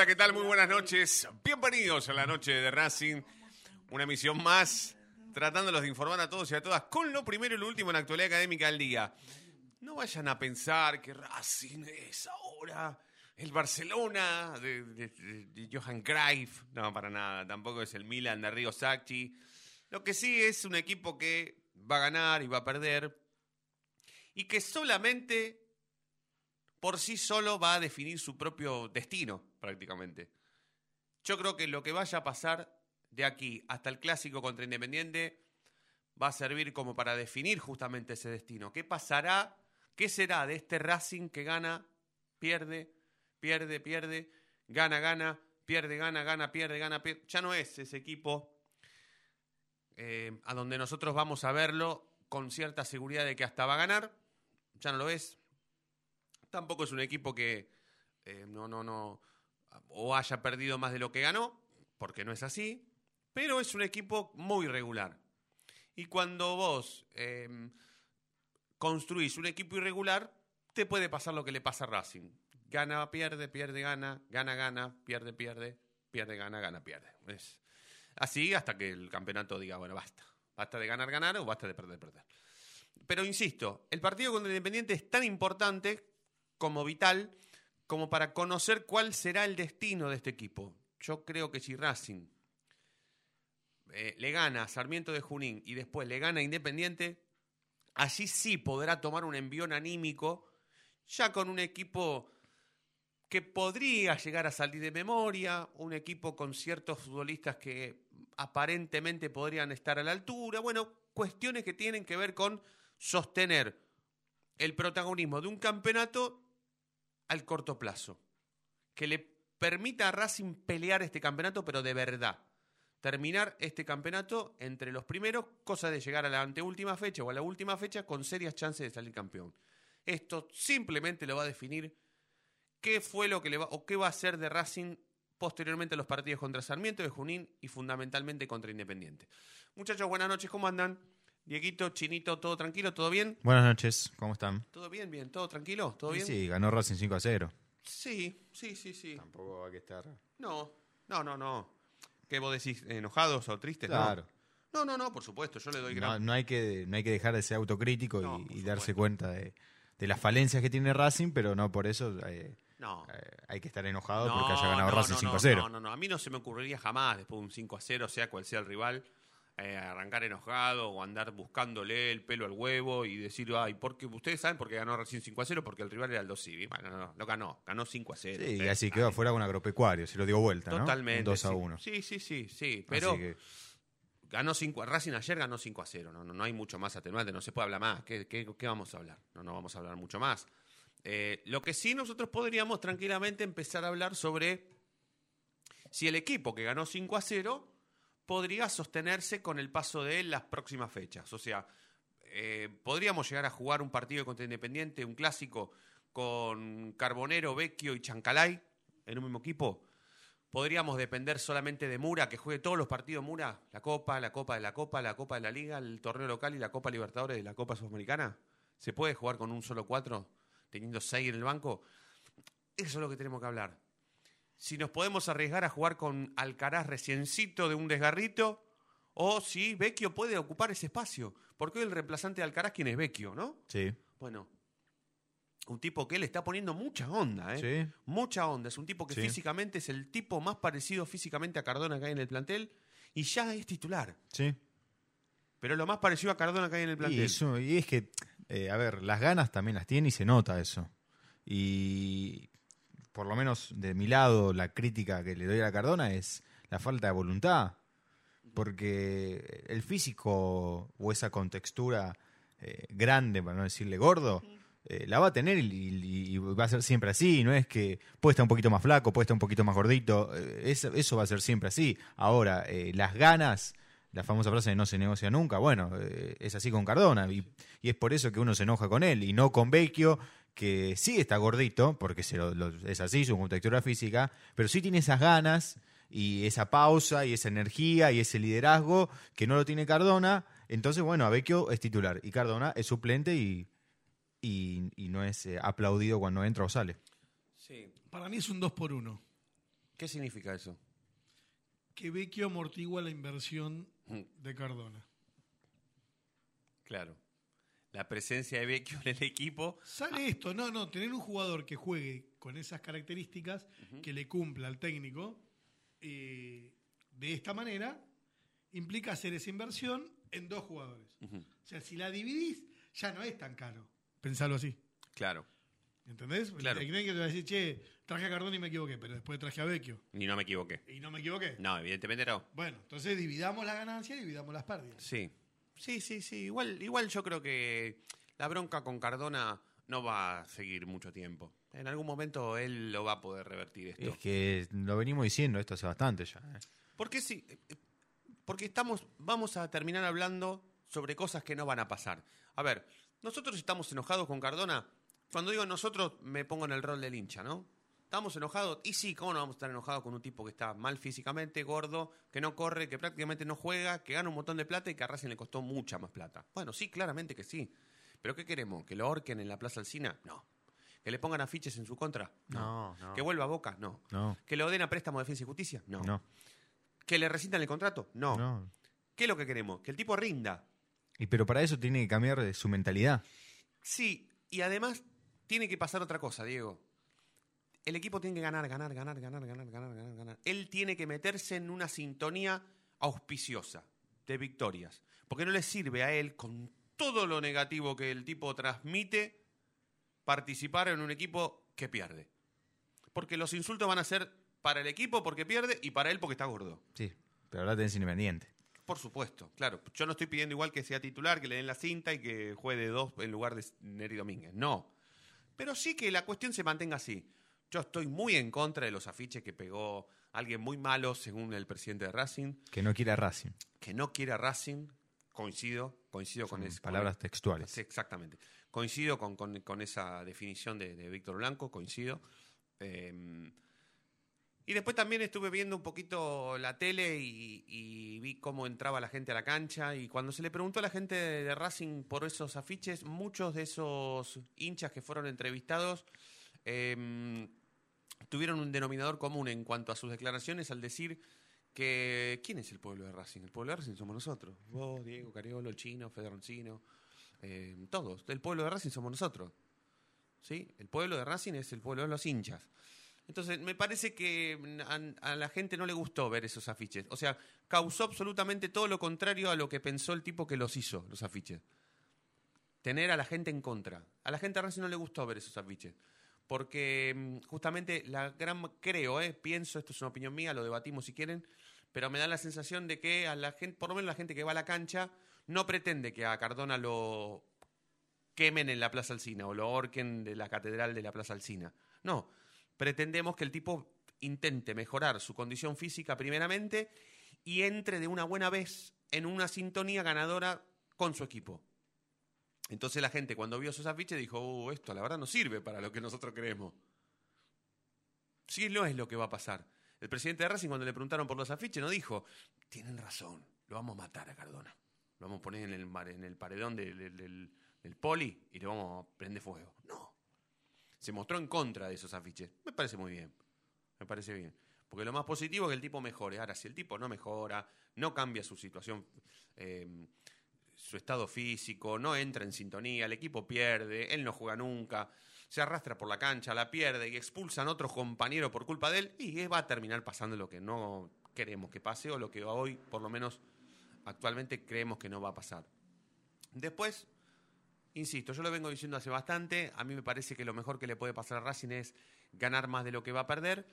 Hola, ¿qué tal? Muy buenas noches. Bienvenidos a la noche de Racing. Una emisión más, tratándolos de informar a todos y a todas con lo primero y lo último en la actualidad académica del día. No vayan a pensar que Racing es ahora el Barcelona de, de- Johan Cruyff. No, para nada. Tampoco es el Milan de Rigo Sacchi. Lo que sí es un equipo que va a ganar y va a perder. Y que solamente por sí solo va a definir su propio destino, prácticamente. Yo creo que lo que vaya a pasar de aquí hasta el clásico contra Independiente va a servir como para definir justamente ese destino. ¿Qué pasará? ¿Qué será de este Racing que gana, pierde, pierde, pierde, gana, gana, pierde, gana, gana, pierde, gana, pierde? Ya no es ese equipo eh, a donde nosotros vamos a verlo con cierta seguridad de que hasta va a ganar. Ya no lo es. Tampoco es un equipo que eh, no, no, no, o haya perdido más de lo que ganó, porque no es así, pero es un equipo muy regular. Y cuando vos eh, construís un equipo irregular, te puede pasar lo que le pasa a Racing. Gana, pierde, pierde, gana, gana, gana, pierde, pierde, pierde, gana, gana, pierde. Es así hasta que el campeonato diga, bueno, basta. Basta de ganar, ganar o basta de perder, perder. Pero insisto, el partido contra Independiente es tan importante como vital como para conocer cuál será el destino de este equipo. Yo creo que si Racing eh, le gana a Sarmiento de Junín y después le gana a Independiente, allí sí podrá tomar un envión anímico, ya con un equipo que podría llegar a salir de memoria, un equipo con ciertos futbolistas que aparentemente podrían estar a la altura, bueno, cuestiones que tienen que ver con sostener el protagonismo de un campeonato al corto plazo, que le permita a Racing pelear este campeonato, pero de verdad. Terminar este campeonato entre los primeros, cosa de llegar a la anteúltima fecha o a la última fecha con serias chances de salir campeón. Esto simplemente lo va a definir qué fue lo que le va o qué va a hacer de Racing posteriormente a los partidos contra Sarmiento de Junín y fundamentalmente contra Independiente. Muchachos, buenas noches, ¿cómo andan? Dieguito, Chinito, ¿todo tranquilo? ¿Todo bien? Buenas noches, ¿cómo están? ¿Todo bien? Bien, ¿todo tranquilo? ¿Todo bien? Sí, ganó Racing 5 a 0. Sí, sí, sí, sí. Tampoco hay que estar. No, no, no, no. ¿Qué vos decís? ¿Enojados o tristes? Claro. No, no, no, por supuesto, yo le doy gran... no hay que, no hay que dejar de ser autocrítico No, y- darse cuenta de, de las falencias que tiene Racing, pero no por eso eh, No. eh, hay que estar enojado No, porque haya ganado no, Racing no, 5 no, a 0. No, no, no, a mí no se me ocurriría jamás, después de un 5 a 0, sea cual sea el rival, eh, arrancar enojado o andar buscándole el pelo al huevo y decir, ay, porque ustedes saben por qué ganó recién 5 a 0, porque el rival era el 2 Civi. Bueno, no, no, no ganó, ganó 5 a 0. Sí, y así quedó afuera con agropecuario, se lo dio vuelta, ¿no? Totalmente. Un 2 a sí. 1. Sí, sí, sí, sí, pero... Que, Ganó 5 Racing ayer ganó 5 a 0. No, no, no hay mucho más atenuante, no se puede hablar más. ¿Qué, qué, qué vamos a hablar? No, no vamos a hablar mucho más. Eh, lo que sí nosotros podríamos tranquilamente empezar a hablar sobre si el equipo que ganó 5 a 0 podría sostenerse con el paso de él las próximas fechas. O sea, eh, podríamos llegar a jugar un partido contra Independiente, un clásico con Carbonero, Vecchio y Chancalay en un mismo equipo. Podríamos depender solamente de Mura, que juegue todos los partidos Mura, la Copa, la Copa de la Copa, la Copa de la Liga, el torneo local y la Copa Libertadores de la Copa Sudamericana. ¿Se puede jugar con un solo cuatro, teniendo seis en el banco? Eso es lo que tenemos que hablar. Si nos podemos arriesgar a jugar con Alcaraz reciencito de un desgarrito o si Vecchio puede ocupar ese espacio. Porque hoy el reemplazante de Alcaraz, ¿quién es Vecchio, no? Sí. Bueno, un tipo que le está poniendo mucha onda, ¿eh? Sí. Mucha onda. Es un tipo que Sí. físicamente es el tipo más parecido físicamente a Cardona que hay en el plantel y ya es titular. Sí. Pero lo más parecido a Cardona que hay en el Y, plantel. eso- y es que, eh, a ver, las ganas también las tiene y se nota eso. Y por lo menos de mi lado, la crítica que le doy a la Cardona es la falta de voluntad. Porque el físico o esa contextura eh, grande, para no decirle gordo, eh, la va a tener y, y- y va a ser siempre así. No es que puede estar un poquito más flaco, puede estar un poquito más gordito. eh, eso, eso va a ser siempre así. Ahora, las ganas, la famosa frase de no se negocia nunca, bueno, es así con Cardona. Y, y es por eso que uno se enoja con él y no con Vecchio, que sí está gordito, porque se lo- lo- es así, su contextura física, pero sí tiene esas ganas y esa pausa y esa energía y ese liderazgo que no lo tiene Cardona. Entonces, bueno, a Vecchio es titular y Cardona es suplente y, y, y no es eh, aplaudido cuando entra o sale. Sí. Para mí es un 2 por 1 ¿Qué significa eso? Que Vecchio amortigua la inversión de Cardona. Claro. La presencia de Vecchio en el equipo. Sale esto, no, no, tener un jugador que juegue con esas características, que le cumpla al técnico, eh, de esta manera, implica hacer esa inversión en dos jugadores. O sea, si la dividís, ya no es tan caro. Pensalo así. Claro. ¿Entendés? Claro. Hay que te va a decir, che, traje a Cardona y me equivoqué, pero después traje a Vecchio. Y no me equivoqué. Y no me equivoqué. No, evidentemente no. Bueno, entonces dividamos la ganancia y dividamos las pérdidas. Sí. Sí, sí, sí. Igual, igual yo creo que la bronca con Cardona no va a seguir mucho tiempo. En algún momento él lo va a poder revertir esto. Es que lo venimos diciendo esto hace bastante ya. ¿eh? Porque sí, porque estamos, vamos a terminar hablando sobre cosas que no van a pasar. A ver, nosotros estamos enojados con Cardona. Cuando digo nosotros, me pongo en el rol del hincha, ¿no? Estamos enojados. Y sí, ¿cómo no vamos a estar enojados con un tipo que está mal físicamente, gordo, que no corre, que prácticamente no juega, que gana un montón de plata y que a Racing le costó mucha más plata? Bueno, sí, claramente que sí. ¿Pero qué queremos? ¿Que lo ahorquen en la Plaza Alcina? No. ¿Que le pongan afiches en su contra? No, no. ¿Que vuelva a Boca? No. No, ¿Que lo den a préstamo de defensa y justicia? No. no, ¿Que le rescindan el contrato? No. no. ¿Qué es lo que queremos? Que el tipo rinda. Y pero para eso tiene que cambiar su mentalidad. Sí, y además tiene que pasar otra cosa, Diego. El equipo tiene que ganar, ganar, ganar, ganar, ganar, ganar, ganar, ganar. Él tiene que meterse en una sintonía auspiciosa de victorias. Porque no le sirve a él, con todo lo negativo que el tipo transmite, participar en un equipo que pierde. Porque los insultos van a ser para el equipo porque pierde y para él porque está gordo. Sí, pero ahora tenés Independiente. Por supuesto, claro. Yo no estoy pidiendo igual que sea titular, que le den la cinta y que juegue de dos en lugar de Neri Domínguez. No. Pero sí que la cuestión se mantenga así. Yo estoy muy en contra de los afiches que pegó alguien muy malo, según el presidente de Racing, Que no quiere a Racing. que no quiere a Racing. Coincido, coincido con eso. palabras textuales. Exactamente. Coincido con, con- con esa definición de, de Víctor Blanco, coincido. Eh, y después también estuve viendo un poquito la tele y, y vi cómo entraba la gente a la cancha. Y cuando se le preguntó a la gente de, de Racing por esos afiches, muchos de esos hinchas que fueron entrevistados eh, tuvieron un denominador común en cuanto a sus declaraciones al decir que ¿quién es el pueblo de Racing? El pueblo de Racing somos nosotros. Vos, Diego, Cariolo, Chino, Federoncino, eh, todos. El pueblo de Racing somos nosotros. ¿Sí? El pueblo de Racing es el pueblo de los hinchas. Entonces, me parece que a, a la gente no le gustó ver esos afiches. O sea, causó absolutamente todo lo contrario a lo que pensó el tipo que los hizo, los afiches. Tener a la gente en contra. A la gente de Racing no le gustó ver esos afiches. Porque mm, justamente la gran, creo, eh, pienso, esto es una opinión mía, lo debatimos si quieren, pero me da la sensación de que a la gente, por lo menos la gente que va a la cancha, no pretende que a Cardona lo quemen en la Plaza Alcina o lo ahorquen de la catedral de la Plaza Alcina. No, pretendemos que el tipo intente mejorar su condición física primeramente y entre de una buena vez en una sintonía ganadora con su equipo. Entonces la gente cuando vio esos afiches dijo, "Uh, esto la verdad no sirve para lo que nosotros creemos. Sí, no es lo que va a pasar. El presidente de Racing cuando le preguntaron por los afiches no dijo, tienen razón, lo vamos a matar a Cardona. Lo vamos a poner en el, paredón del poli y le vamos a prender fuego. No. Se mostró en contra de esos afiches. Me parece muy bien. Me parece bien. Porque lo más positivo es que el tipo mejore. Ahora, si el tipo no mejora, no cambia su situación, eh, su estado físico, no entra en sintonía, el equipo pierde, él no juega nunca, se arrastra por la cancha, la pierde y expulsan a otro compañero por culpa de él, y va a terminar pasando lo que no queremos que pase o lo que hoy, por lo menos actualmente, creemos que no va a pasar. Después, insisto, yo lo vengo diciendo hace bastante, a mí me parece que lo mejor que le puede pasar a Racing es ganar más de lo que va a perder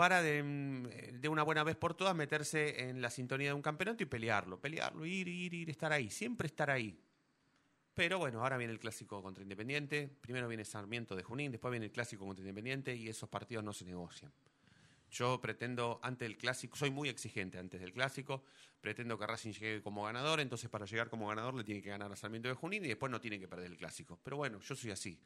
para de, una buena vez por todas meterse en la sintonía de un campeonato y pelearlo, pelearlo, ir, ir, ir, estar ahí, siempre estar ahí. Pero bueno, ahora viene el clásico contra Independiente, primero viene Sarmiento de Junín, después viene el clásico contra Independiente y esos partidos no se negocian. Yo pretendo, antes del clásico, soy muy exigente antes del clásico, pretendo que Racing llegue como ganador, entonces para llegar como ganador le tiene que ganar a Sarmiento de Junín y después no tiene que perder el clásico. Pero bueno, yo soy así.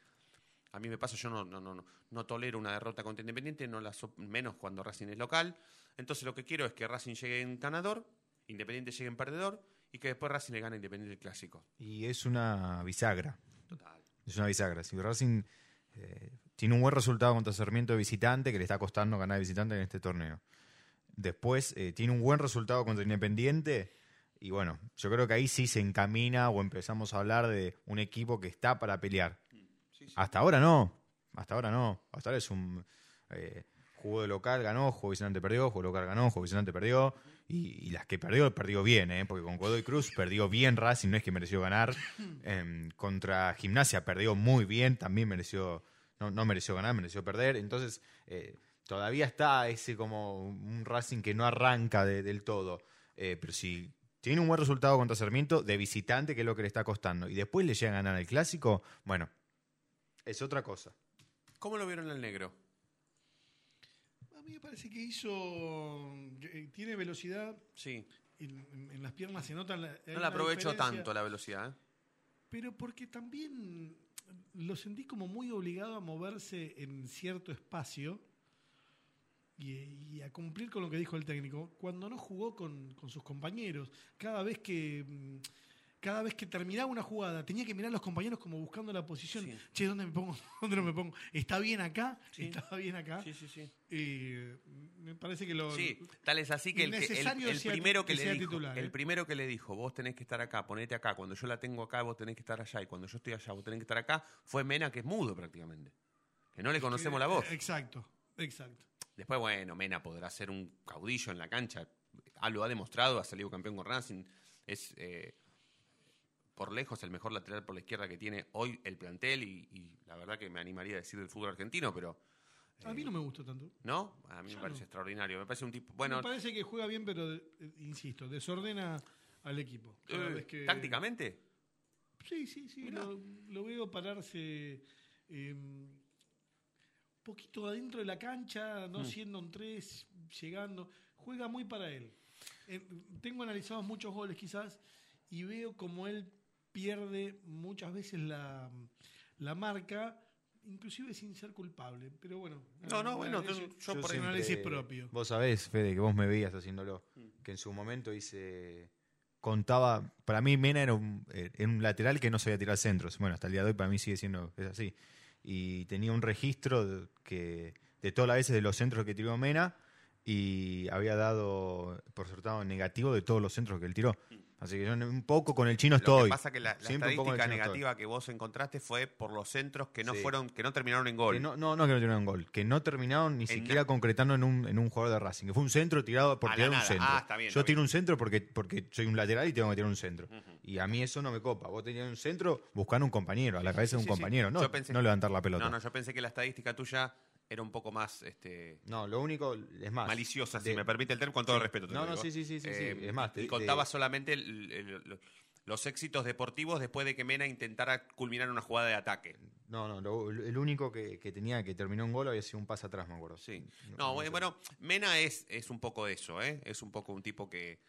A mí me pasa, yo no, no, no, no tolero una derrota contra Independiente, no la so, menos cuando Racing es local. Entonces lo que quiero es que Racing llegue en ganador, Independiente llegue en perdedor y que después Racing le gane Independiente el clásico. Y es una bisagra. Total. Es una bisagra. Si Racing eh, tiene un buen resultado contra Sarmiento de visitante, que le está costando ganar de visitante en este torneo. Después eh, tiene un buen resultado contra Independiente. Y bueno, yo creo que ahí sí se encamina o empezamos a hablar de un equipo que está para pelear. Sí, sí. Hasta ahora no. Hasta ahora no. Hasta ahora es un. Eh, jugó de local, ganó, jugó visitante, perdió, jugó local, ganó, jugó visitante, perdió. Y, y, las que perdió, perdió bien, ¿eh? porque con Godoy Cruz perdió bien Racing, no es que mereció ganar. Eh, contra Gimnasia perdió muy bien, también mereció. No, no mereció ganar, mereció perder. Entonces, eh, todavía está ese como un Racing que no arranca de, del todo. Eh, pero si tiene un buen resultado contra Sarmiento de visitante, que es lo que le está costando, y después le llega a ganar el clásico, bueno, es otra cosa. ¿Cómo lo vieron el negro? A mí me parece que hizo. que tiene velocidad. Sí. En, en las piernas se nota. La, no la aprovecho tanto la velocidad. ¿eh? Pero porque también lo sentí como muy obligado a moverse en cierto espacio y, y, a cumplir con lo que dijo el técnico cuando no jugó con, con sus compañeros. Cada vez que cada vez que terminaba una jugada, tenía que mirar a los compañeros como buscando la posición. Sí. Che, ¿dónde me pongo? ¿Dónde no me pongo? ¿Está bien acá? Sí. ¿Estaba bien acá? Sí, sí, sí. Eh, me parece que lo. Sí, tal es así que el, que, el, el primero que, que le dijo, titular, ¿eh? el primero que le dijo, vos tenés que estar acá, ponete acá. Cuando yo la tengo acá, vos tenés que estar allá. Y cuando yo estoy allá, vos tenés que estar acá. Fue Mena, que es mudo prácticamente. Que no le conocemos la voz. Exacto, exacto. Después, bueno, Mena podrá ser un caudillo en la cancha. Ah, lo ha demostrado, ha salido campeón con Racing. Es. Eh, por lejos el mejor lateral por la izquierda que tiene hoy el plantel y, y la verdad que me animaría a decir del fútbol argentino, pero... Eh, a mí no me gusta tanto. ¿No? A mí me parece no. extraordinario. Me parece un tipo... Bueno, me parece que juega bien, pero, eh, insisto, desordena al equipo. Eh, que... ¿Tácticamente? Sí, sí, sí. Lo, lo, veo pararse un poquito adentro de la cancha, no Mm. siendo un tres, llegando. Juega muy para él. Eh, tengo analizados muchos goles quizás y veo como él pierde muchas veces la, la marca, inclusive sin ser culpable. Pero bueno. No, no, bueno, yo- yo yo por siempre- análisis propio. Vos sabés, Fede, que vos me veías haciéndolo. Que en su momento hice. Contaba. Para mí, Mena era un, eh, era un lateral que no sabía tirar centros. Bueno, hasta el día de hoy para mí sigue siendo es así. Y tenía un registro de, que, de todas las veces de los centros que tiró Mena. Y había dado por resultado negativo de todos los centros que él tiró. Así que yo un poco con el chino Lo estoy. que pasa que la, la estadística estoy. negativa que vos encontraste fue por los centros que no Sí. fueron, que no terminaron en gol. Que no, no, no que no tiraron gol, que no terminaron ni En siquiera na- concretando en un, en un jugador de Racing. Que fue un centro tirado por tirar un centro. Ah, está bien, Yo está tiro bien. un centro porque, porque soy un lateral y tengo que tirar un centro. Y a mí eso no me copa. Vos tenías un centro buscando un compañero, a la cabeza de un sí, compañero, no, pensé- no levantar la pelota. No, no, yo pensé que la estadística tuya era un poco más este, lo único es más. maliciosa, si me permite el término, con todo Sí. respeto. te No, no, sí, sí, sí, sí, sí. Eh, Es más, y contaba de- solamente el- el- los éxitos deportivos después de que Mena intentara culminar una jugada de ataque. No, no, lo- el único que, que tenía que terminó un gol había sido un pase atrás, me acuerdo. Sí. No, No, no bueno, bueno, Mena es, es un poco eso, ¿eh? Es un poco un tipo que,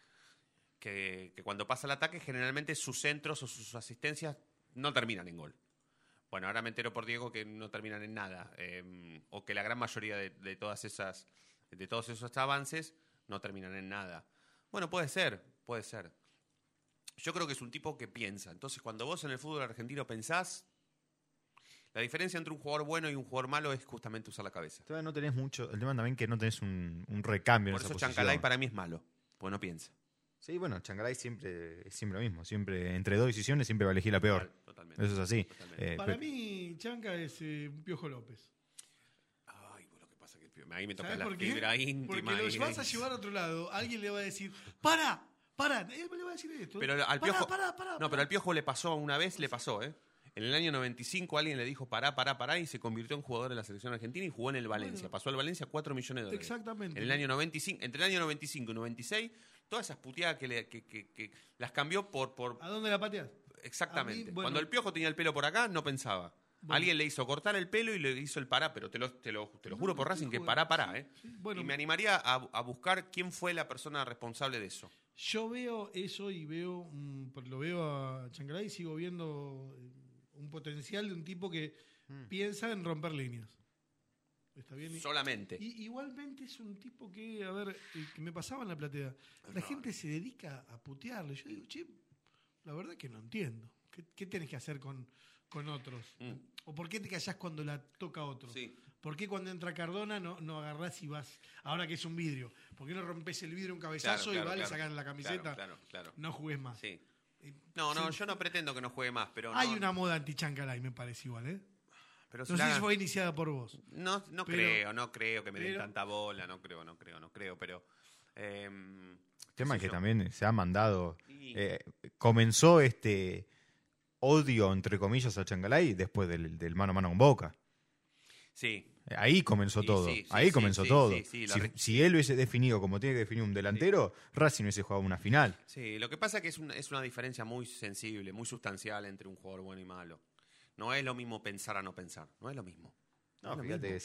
que, que cuando pasa el ataque, generalmente sus centros o sus asistencias no terminan en gol. Bueno, ahora me entero por Diego que no terminan en nada. eh, o que la gran mayoría de, de todas esas, de todos esos avances no terminan en nada. Bueno, puede ser, puede ser. Yo creo que es un tipo que piensa. Entonces, cuando vos en el fútbol argentino pensás, La diferencia entre un jugador bueno y un jugador malo es justamente usar la cabeza. Todavía no tenés mucho. El tema también que no tenés un, un recambio Por en eso esa. Chancalay para mí es malo, pues no piensa. Sí, bueno, Chancalay siempre es siempre lo mismo. Siempre, entre dos decisiones, siempre va a elegir la peor. Total, Totalmente. Eso es así. Totalmente. Eh, Para mí, Chanca es eh, un Piojo López. Ay, lo que pasa es que ahí me toca ¿Sabes la por qué? fibra íntima. Porque ahí. los vas a llevar a otro lado, alguien le va a decir, ¡para! ¡para! Él le va a decir esto. Pero al "Pará, piojo. pará, pará, no, pará". pero al piojo le pasó una vez, le pasó, ¿eh? En el año 95 alguien le dijo pará, pará, pará y se convirtió en jugador de la selección argentina y jugó en el Valencia. Bueno. Pasó al Valencia 4 millones de dólares. Exactamente. En el año 95, entre el año 95 y 96, todas esas puteadas que, le- que- que- que las cambió por, por ¿A dónde la pateas? exactamente. A mí, bueno. Cuando el piojo tenía el pelo por acá, no pensaba. Bueno. Alguien le hizo cortar el pelo y le hizo el pará, pero te lo, te lo, te lo No, juro por Racing que pará, pará, ¿eh? Sí, bueno. y me animaría a, a buscar quién fue la persona responsable de eso. Yo veo eso y veo, lo veo a Chancalay y sigo viendo un potencial de un tipo que Mm. piensa en romper líneas. ¿Está bien? Y- Solamente. Y igualmente es un tipo que, a ver, que me pasaba en la platea. La gente se dedica a putearle. Yo digo, che, la verdad que no entiendo. ¿Qué, qué tenés que hacer con, con otros? Mm. ¿O por qué te callás cuando la toca otro? Sí. ¿Por qué cuando entra Cardona no, no agarrás y vas, ahora que es un vidrio? ¿Por qué no rompes el vidrio un cabezazo Claro, claro, y vas, le claro. sacas la camiseta? Claro, claro, claro. No jugués más. Sí. Eh, No, no, sí, yo no pretendo que no juegue más, pero Hay no, una moda anti-Chancalay, me parece igual, ¿eh? Pero si No la sé si fue iniciada por vos. No, no Pero- creo, no creo que me den pero- tanta bola, no creo, no creo, no creo, pero... em, El tema es que yo. también se ha mandado. Y- eh, comenzó este odio, entre comillas, a Chancalay después del, del mano a mano con Boca. Sí, Eh, Ahí comenzó Sí, todo. sí, sí, Ahí sí, comenzó sí, todo. sí, sí, la si, él hubiese definido como tiene que definir un delantero, Racing hubiese jugado una final. sí, lo que pasa es que es una, es una diferencia muy sensible, muy sustancial entre un jugador bueno y malo. No es lo mismo pensar a no pensar, no es lo mismo. No, fíjate.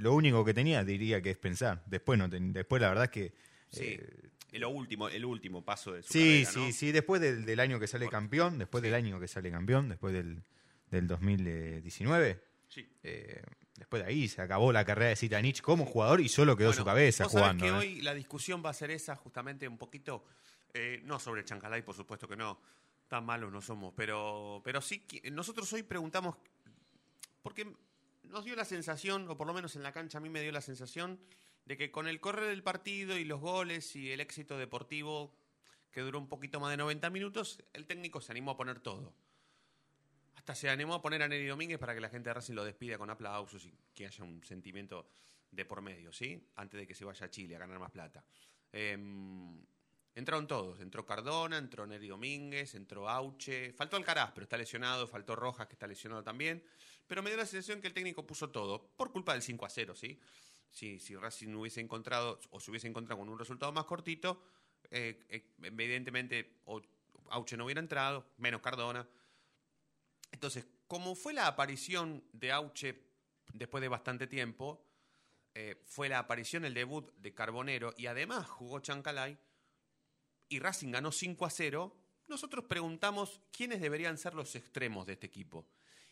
Lo único que tenía diría que es pensar. Después no ten- después la verdad es que Sí, eh, el último, el último paso de su sí, carrera, sí, ¿no? sí, después del, del año que sale Por- campeón, después del año que sale campeón, después del, del 2019, Sí. eh, después de ahí se acabó la carrera de Zitanich como jugador y solo quedó Bueno, su cabeza vos jugando. que ¿eh? hoy la discusión va a ser esa, justamente un poquito, eh, no sobre Chancalay, por supuesto que no, tan malos no somos, pero, pero sí, nosotros hoy preguntamos, porque nos dio la sensación, o por lo menos en la cancha a mí me dio la sensación, de que con el correr del partido y los goles y el éxito deportivo, que duró un poquito más de 90 minutos, el técnico se animó a poner todo. Hasta se animó a poner a Neri Domínguez para que la gente de Racing lo despida con aplausos y que haya un sentimiento de por medio, ¿sí? Antes de que se vaya a Chile a ganar más plata. Em, entraron todos. Entró Cardona, entró Neri Domínguez, entró Auche. Faltó Alcaraz, pero está lesionado. Faltó Rojas, que está lesionado también. Pero me dio la sensación que el técnico puso todo por culpa del 5 a 0, ¿sí? Si, si Racing hubiese encontrado o se hubiese encontrado con un resultado más cortito, eh, eh, evidentemente o Auche no hubiera entrado, menos Cardona. Entonces, como fue la aparición de Auche después de bastante tiempo, eh, fue la aparición, el debut de Carbonero y además jugó Chancalay y Racing ganó 5 a 0, nosotros preguntamos quiénes deberían ser los extremos de este equipo.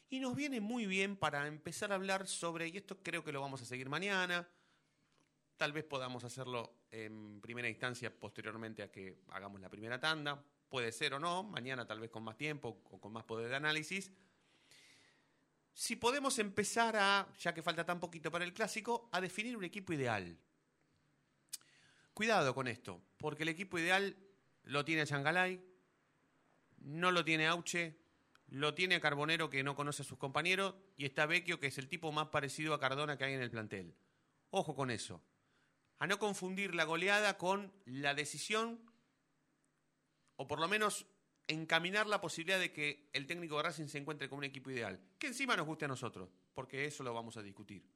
Y nos viene muy bien para empezar a hablar sobre, y esto creo que lo vamos a seguir mañana, tal vez podamos hacerlo en primera instancia posteriormente a que hagamos la primera tanda, puede ser o no, mañana tal vez con más tiempo o con más poder de análisis. Si podemos empezar a, ya que falta tan poquito para el clásico, a definir un equipo ideal. Cuidado con esto, porque el equipo ideal lo tiene Changalay, no lo tiene Auche, lo tiene Carbonero que no conoce a sus compañeros y está Vecchio que es el tipo más parecido a Cardona que hay en el plantel. Ojo con eso. A no confundir la goleada con la decisión o por lo menos encaminar la posibilidad de que el técnico de Racing se encuentre con un equipo ideal. Que encima nos guste a nosotros, porque eso lo vamos a discutir.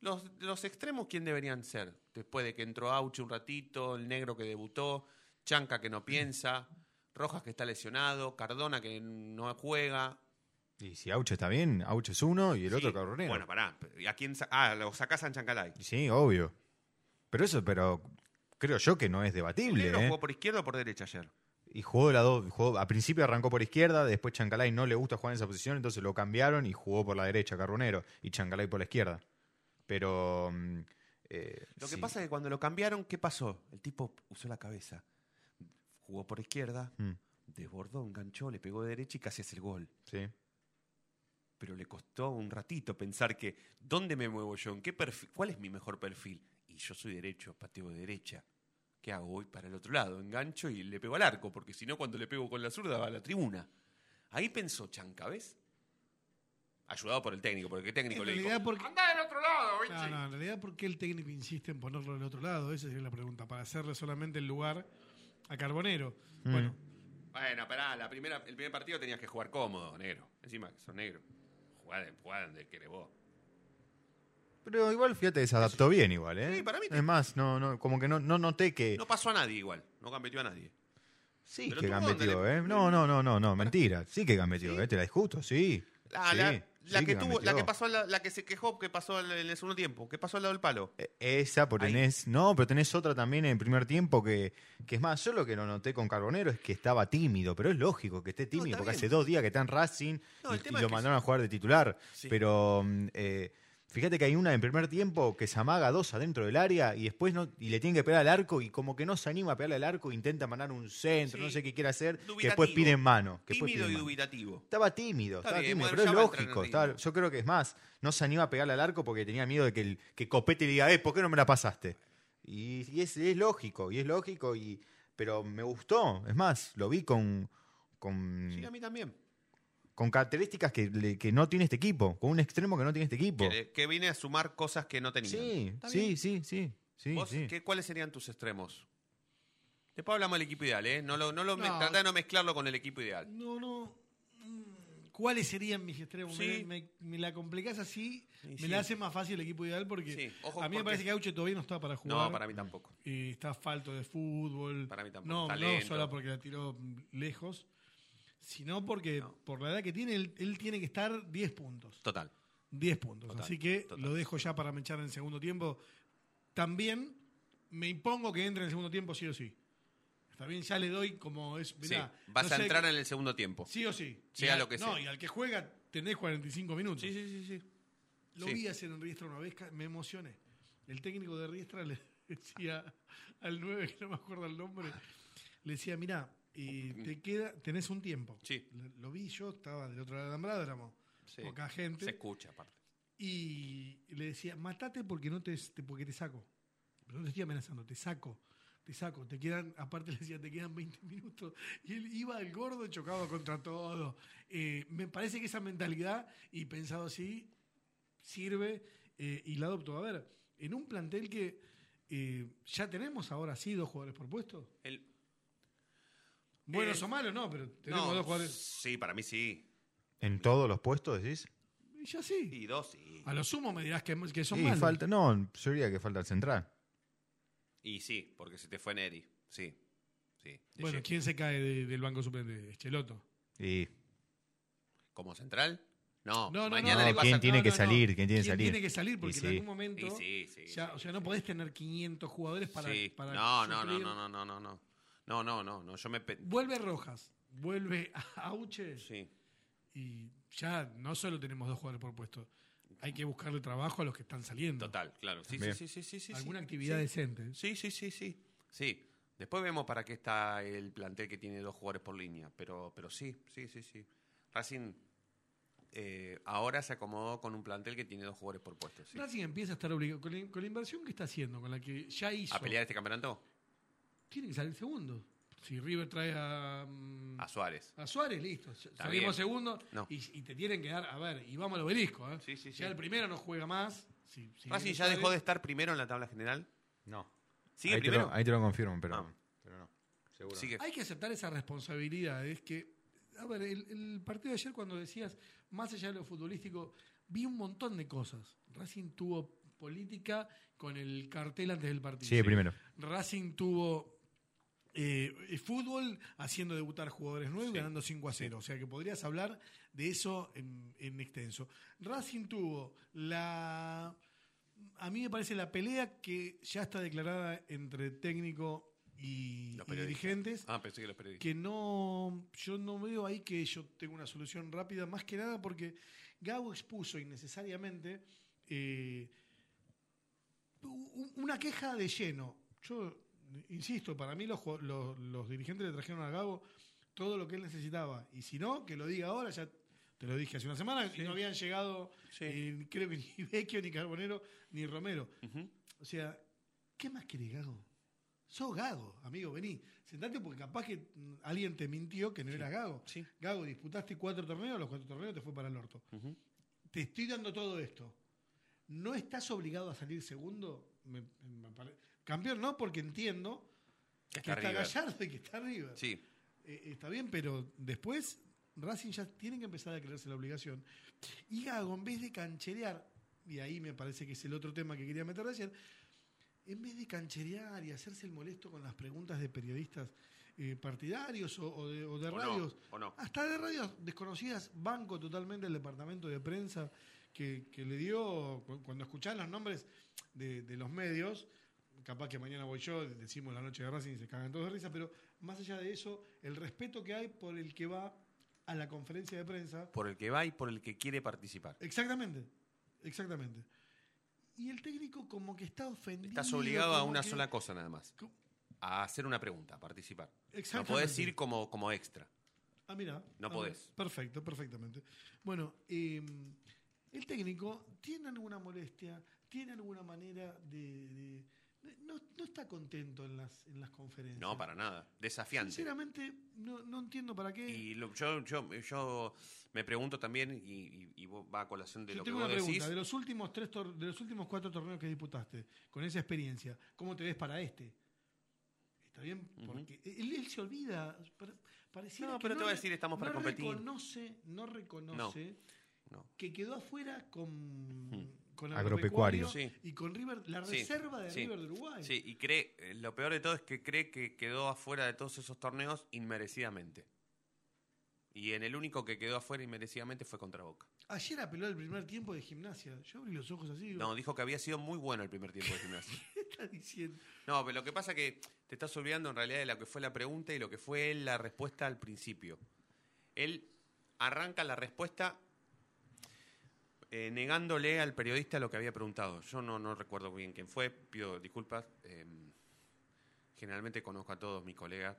Los, los extremos, ¿quién deberían ser? Después de que entró Auche un ratito, el negro que debutó, Chanca que no piensa, Rojas que está lesionado, Cardona que no juega. Y si Auche está bien, Auche es uno y el Sí, otro Carbonero. Bueno, pará. ¿y ¿A quién sa- ah, lo sacás a Chancalay. Sí, obvio. Pero eso, pero creo yo que no es debatible. negro ¿eh? jugó por izquierda o por derecha ayer. Y jugó de la dos, jugó- a principio arrancó por izquierda, después Chancalay no le gusta jugar en esa posición, entonces lo cambiaron y jugó por la derecha Carbonero y Chancalay por la izquierda. Pero mm, eh, Lo que sí. pasa es que cuando lo cambiaron, ¿qué pasó? El tipo usó la cabeza. Jugó por izquierda, Mm, desbordó, enganchó, le pegó de derecha y casi hace el gol. sí. pero le costó un ratito pensar que, ¿dónde me muevo yo? ¿En qué perfil? ¿Cuál es mi mejor perfil? Y yo soy derecho, pateo de derecha. ¿Qué hago? Voy para el otro lado, engancho y le pego al arco, porque si no, cuando le pego con la zurda va a la tribuna. Ahí pensó Chanca, ¿ves? Ayudado por el técnico, porque el técnico En le dijo, realidad, porque- anda del otro lado. No, no, en realidad, ¿por qué el técnico insiste en ponerlo del otro lado? Esa sería la pregunta. Para hacerle solamente el lugar a Carbonero. Mm. Bueno, Bueno, pará, la primera, el primer partido tenías que jugar cómodo, negro. Encima que sos negro. Jugá, jugá donde querés vos. Pero igual, fíjate, se adaptó bien igual, ¿eh? Sí, para mí Es más, no, no, como que no, no noté que... No pasó a nadie igual, no competió a nadie. sí pero que le- ¿eh? No, no, no, no, no, mentira. Sí que gambetió, ¿Sí? ¿eh? Te la discuto, sí. La, Sí, la, la sí que tuvo, la que pasó, la, la que se quejó, que pasó en el segundo tiempo, que pasó al lado del palo. Eh, Esa, porque Ahí. tenés. No, pero tenés otra también en el primer tiempo que, que es más, yo lo que lo noté con Carbonero es que estaba tímido, pero es lógico que esté tímido, porque hace dos días que está en Racing No, y, es lo que mandaron a jugar de titular. Sí. Pero mm, eh, fíjate que hay una en primer tiempo que se amaga dos adentro del área y después no, y le tienen que pegar al arco y como que no se anima a pegarle al arco, intenta mandar un centro, Sí. no sé qué quiere hacer, que Dubitativo. después piden mano. Que Tímido y mano. dubitativo. Estaba tímido, Está estaba bien, tímido, bueno, pero es en lógico. estaba- yo creo que es más, no se anima a pegarle al arco porque tenía miedo de que, el, que Copete le diga, eh, ¿por qué no me la pasaste? Y, y es, es lógico, y es lógico, y pero me gustó. Es más, lo vi con, con, Sí, a mí también. Con características que, que no tiene este equipo, con un extremo que no tiene este equipo. Que, que vine a sumar cosas que no tenía. Sí, sí, sí, sí, sí, ¿Vos sí. qué- ¿Cuáles serían tus extremos? Después hablamos del equipo ideal, ¿eh? No, lo, no lo No. tratá de no mezclarlo con el equipo ideal. no, no. mm, ¿Cuáles serían mis extremos? Sí. Me, me- me la complicás así, Sí, me sí. la hace más fácil el equipo ideal porque Sí, ojo, a mí me parece que Auche todavía no está para jugar. No, para mí tampoco. y está falto de fútbol. Para mí tampoco. No, no solo porque la tiró lejos, sino porque No. por la edad que tiene, él, él tiene que estar 10 puntos. Total. 10 puntos. Total, Así que total. lo dejo ya para mechar en el segundo tiempo. También me impongo que entre en el segundo tiempo sí o sí. Está bien, ya le doy como es. mirá, sí. Vas no a sé, entrar en el segundo tiempo. Sí o sí. Sea Y al- lo que no, sea. y al que juega tenés 45 minutos. Sí, sí, sí, sí. Lo Sí. vi hacer en Riestra una vez, me emocioné. El técnico de Riestra le decía al 9, que no me acuerdo el nombre, le decía, mirá, eh, te queda, tenés un tiempo. Sí. Lo, lo vi yo, estaba del otro lado del alambrado, éramos Sí. poca gente. Se escucha, aparte. Y le decía, matate porque no te, te- porque te saco. Pero no te estoy amenazando, te saco. Te saco, te quedan, aparte le decía, te quedan 20 minutos. Y él iba al gordo, chocaba contra todo. Eh, me parece que esa mentalidad, y pensado así, sirve eh, y la adopto. A ver, en un plantel que eh, ya tenemos ahora sí dos jugadores por puesto. El- Buenos Eh, o malos, no, pero tenemos no, dos jugadores. Sí, para mí sí. ¿En todos los puestos decís? Y ya sí. Y dos, sí. A lo sumo me dirás que, que son Sí, malos. falta, no, yo diría que falta el central. Y sí, porque se te fue Neri. Sí. Sí. Bueno, Sí. ¿quién se cae de- del banco suplente? Echeloto. Y ¿Como central? No, No, no, mañana no, le No, pasa... ¿quién tiene que no. salir? ¿Quién tiene que ¿Quién salir? tiene que salir? Porque Y en sí. algún momento. Y sí, sí, ya, sí, o sea, sí, no sí. podés tener 500 jugadores para. Sí. para no, no, no, no, no, no, no, no. No, no, no. Yo me... Vuelve Rojas, vuelve Auche Sí. y ya no solo tenemos dos jugadores por puesto. Hay que buscarle trabajo a los que están saliendo. Total, claro. Sí, sí, sí, sí, sí, sí. Alguna sí. actividad Sí. decente. Sí, sí, sí, sí. Sí. Después vemos para qué está el plantel que tiene dos jugadores por línea. Pero, pero sí, sí, sí, sí. Racing eh, ahora se acomodó con un plantel que tiene dos jugadores por puesto. sí. Racing empieza a estar obligado. Con la, con la inversión que está haciendo, con la que ya hizo. ¿A pelear este campeonato? Tiene que salir segundo. Si River trae a. mm, A Suárez. A Suárez, listo. Está Salimos bien. segundo No. y, y te tienen que dar, a ver, y vamos al obelisco. ¿eh? Sí, sí, sí. Ya el primero no juega más. si- si ¿Racing ya dejó de estar primero en la tabla general? No. ¿Sigue ahí, te primero? lo, ahí te lo confirmo, pero, Ah. pero no. Seguro. Sigue. Hay que aceptar esa responsabilidad. Es que, a ver, el, el partido de ayer cuando decías, más allá de lo futbolístico, vi un montón de cosas. Racing tuvo política con el cartel antes del partido. Sí, primero. Racing tuvo eh, eh, fútbol haciendo debutar jugadores nuevos Sí. y ganando 5 a 0. O sea que podrías hablar de eso en, en extenso. Racing tuvo la. A mí me parece la pelea que ya está declarada entre técnico y, dirigentes. Ah, pensé que los periodistas. Que no. Yo no veo ahí que yo tenga una solución rápida, más que nada porque Gabo expuso innecesariamente. eh, una queja de lleno. Yo insisto, para mí los, los, los dirigentes le trajeron a Gabo todo lo que él necesitaba. Y si no, que lo diga ahora, ya te lo dije hace una semana, y no habían llegado, Sí. eh, creo que ni Vecchio, ni Carbonero, ni Romero. O sea, ¿qué más querés, Gago? Sos Gago, amigo, vení. Sentate porque capaz que alguien te mintió que no era Gago. Sí. Gago, disputaste cuatro torneos, los cuatro torneos te fue para el orto. Te estoy dando todo esto. ¿No estás obligado a salir segundo? Me- me Campeón no, porque entiendo Que que está River. Gallardo y que está arriba. Sí. Eh, está bien, pero después Racing ya tiene que empezar a creerse la obligación. Y Gago, en vez de cancherear, y ahí me parece que es el otro tema que quería meter ayer, en vez de cancherear y hacerse el molesto con las preguntas de periodistas eh, partidarios o, o de, o de O no, radios, no. hasta de radios desconocidas, banco totalmente el departamento de prensa que, que le dio, cu- cuando escuchaban los nombres de, de los medios, capaz que mañana voy yo, decimos la noche de Racing y se cagan todos de risa, pero más allá de eso, el respeto que hay por el que va a la conferencia de prensa, Por el que va y por el que quiere participar. exactamente, exactamente. Y el técnico como que está ofendido. Estás obligado a una que- sola cosa nada más. A hacer una pregunta, a participar. No Exactamente. podés ir como, como extra. Ah, mira. No podés. Perfecto, perfectamente. Bueno, eh, el técnico tiene alguna molestia, tiene alguna manera de- no, no está contento en las, en las conferencias. No, para nada. Desafiante. Sinceramente, no, no entiendo para qué. Y lo- yo, yo, yo me pregunto también, y, y- y vos- va a colación de Yo lo que tengo vos una pregunta. decís. De los últimos tres tor- de los últimos cuatro torneos que disputaste, con esa experiencia, ¿cómo te ves para este? ¿Está bien? Porque él, él se olvida. Pareciera No, que pero te voy a decir, estamos para no competir. Reconoce, no reconoce No. que quedó afuera con, con Agropecuario. Sí. y con River, la Sí, reserva de sí, River de Uruguay. Sí, y cree, eh, lo peor de todo es que cree que quedó afuera de todos esos torneos inmerecidamente. Y en el único que quedó afuera inmerecidamente fue contra Boca. Ayer apeló el primer tiempo de gimnasia. Yo abrí los ojos así. digo, No, dijo que había sido muy bueno el primer tiempo de gimnasia. ¿Qué está diciendo? No, pero lo que pasa es que te estás olvidando en realidad de lo que fue la pregunta y lo que fue él la respuesta al principio. Él arranca la respuesta eh, negándole al periodista lo que había preguntado. Yo no, recuerdo bien quién fue, pido disculpas. eh, generalmente conozco a todos mis colegas.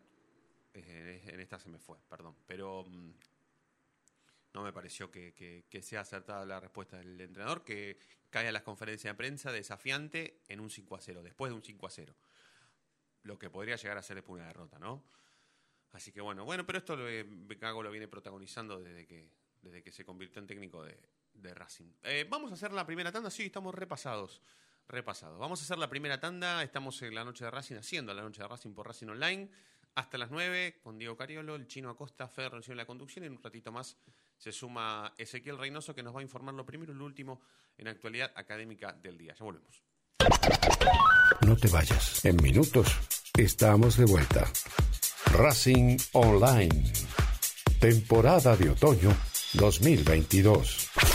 en esta se me fue, perdón. Pero mm, no me pareció que, sea acertada la respuesta del entrenador, que cae a las conferencias de prensa desafiante en un 5 a 0, después de un 5 a 0. Lo que podría llegar a ser después una derrota, ¿no? Así que bueno, bueno, pero esto lo, eh, lo viene protagonizando desde que, desde que se convirtió en técnico de, de Racing. Eh, vamos a hacer la primera tanda, sí, estamos repasados. Repasados. Vamos a hacer la primera tanda, estamos en la noche de Racing, haciendo la noche de Racing por Racing Online, hasta las 9, con Diego Cariolo, el chino Acosta, Fer recibe la conducción y en un ratito más se suma Ezequiel Reynoso que nos va a informar lo primero y lo último en actualidad académica del día. Ya volvemos. No te vayas. En minutos estamos de vuelta. Racing Online. Temporada de otoño 2022.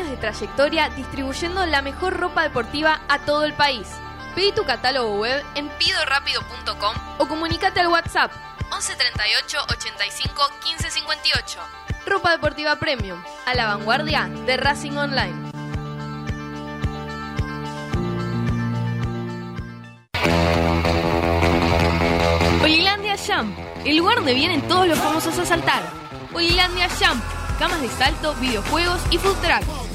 trayectoria distribuyendo la mejor ropa deportiva a todo el país. Pedí tu catálogo web en pidorapido.com o comunícate al WhatsApp 11 38 85 15 58. Ropa deportiva premium, a la vanguardia de Racing Online. Olilandia Jump, el lugar donde vienen todos los famosos a saltar. Olilandia Jump, camas de salto, videojuegos y food truck.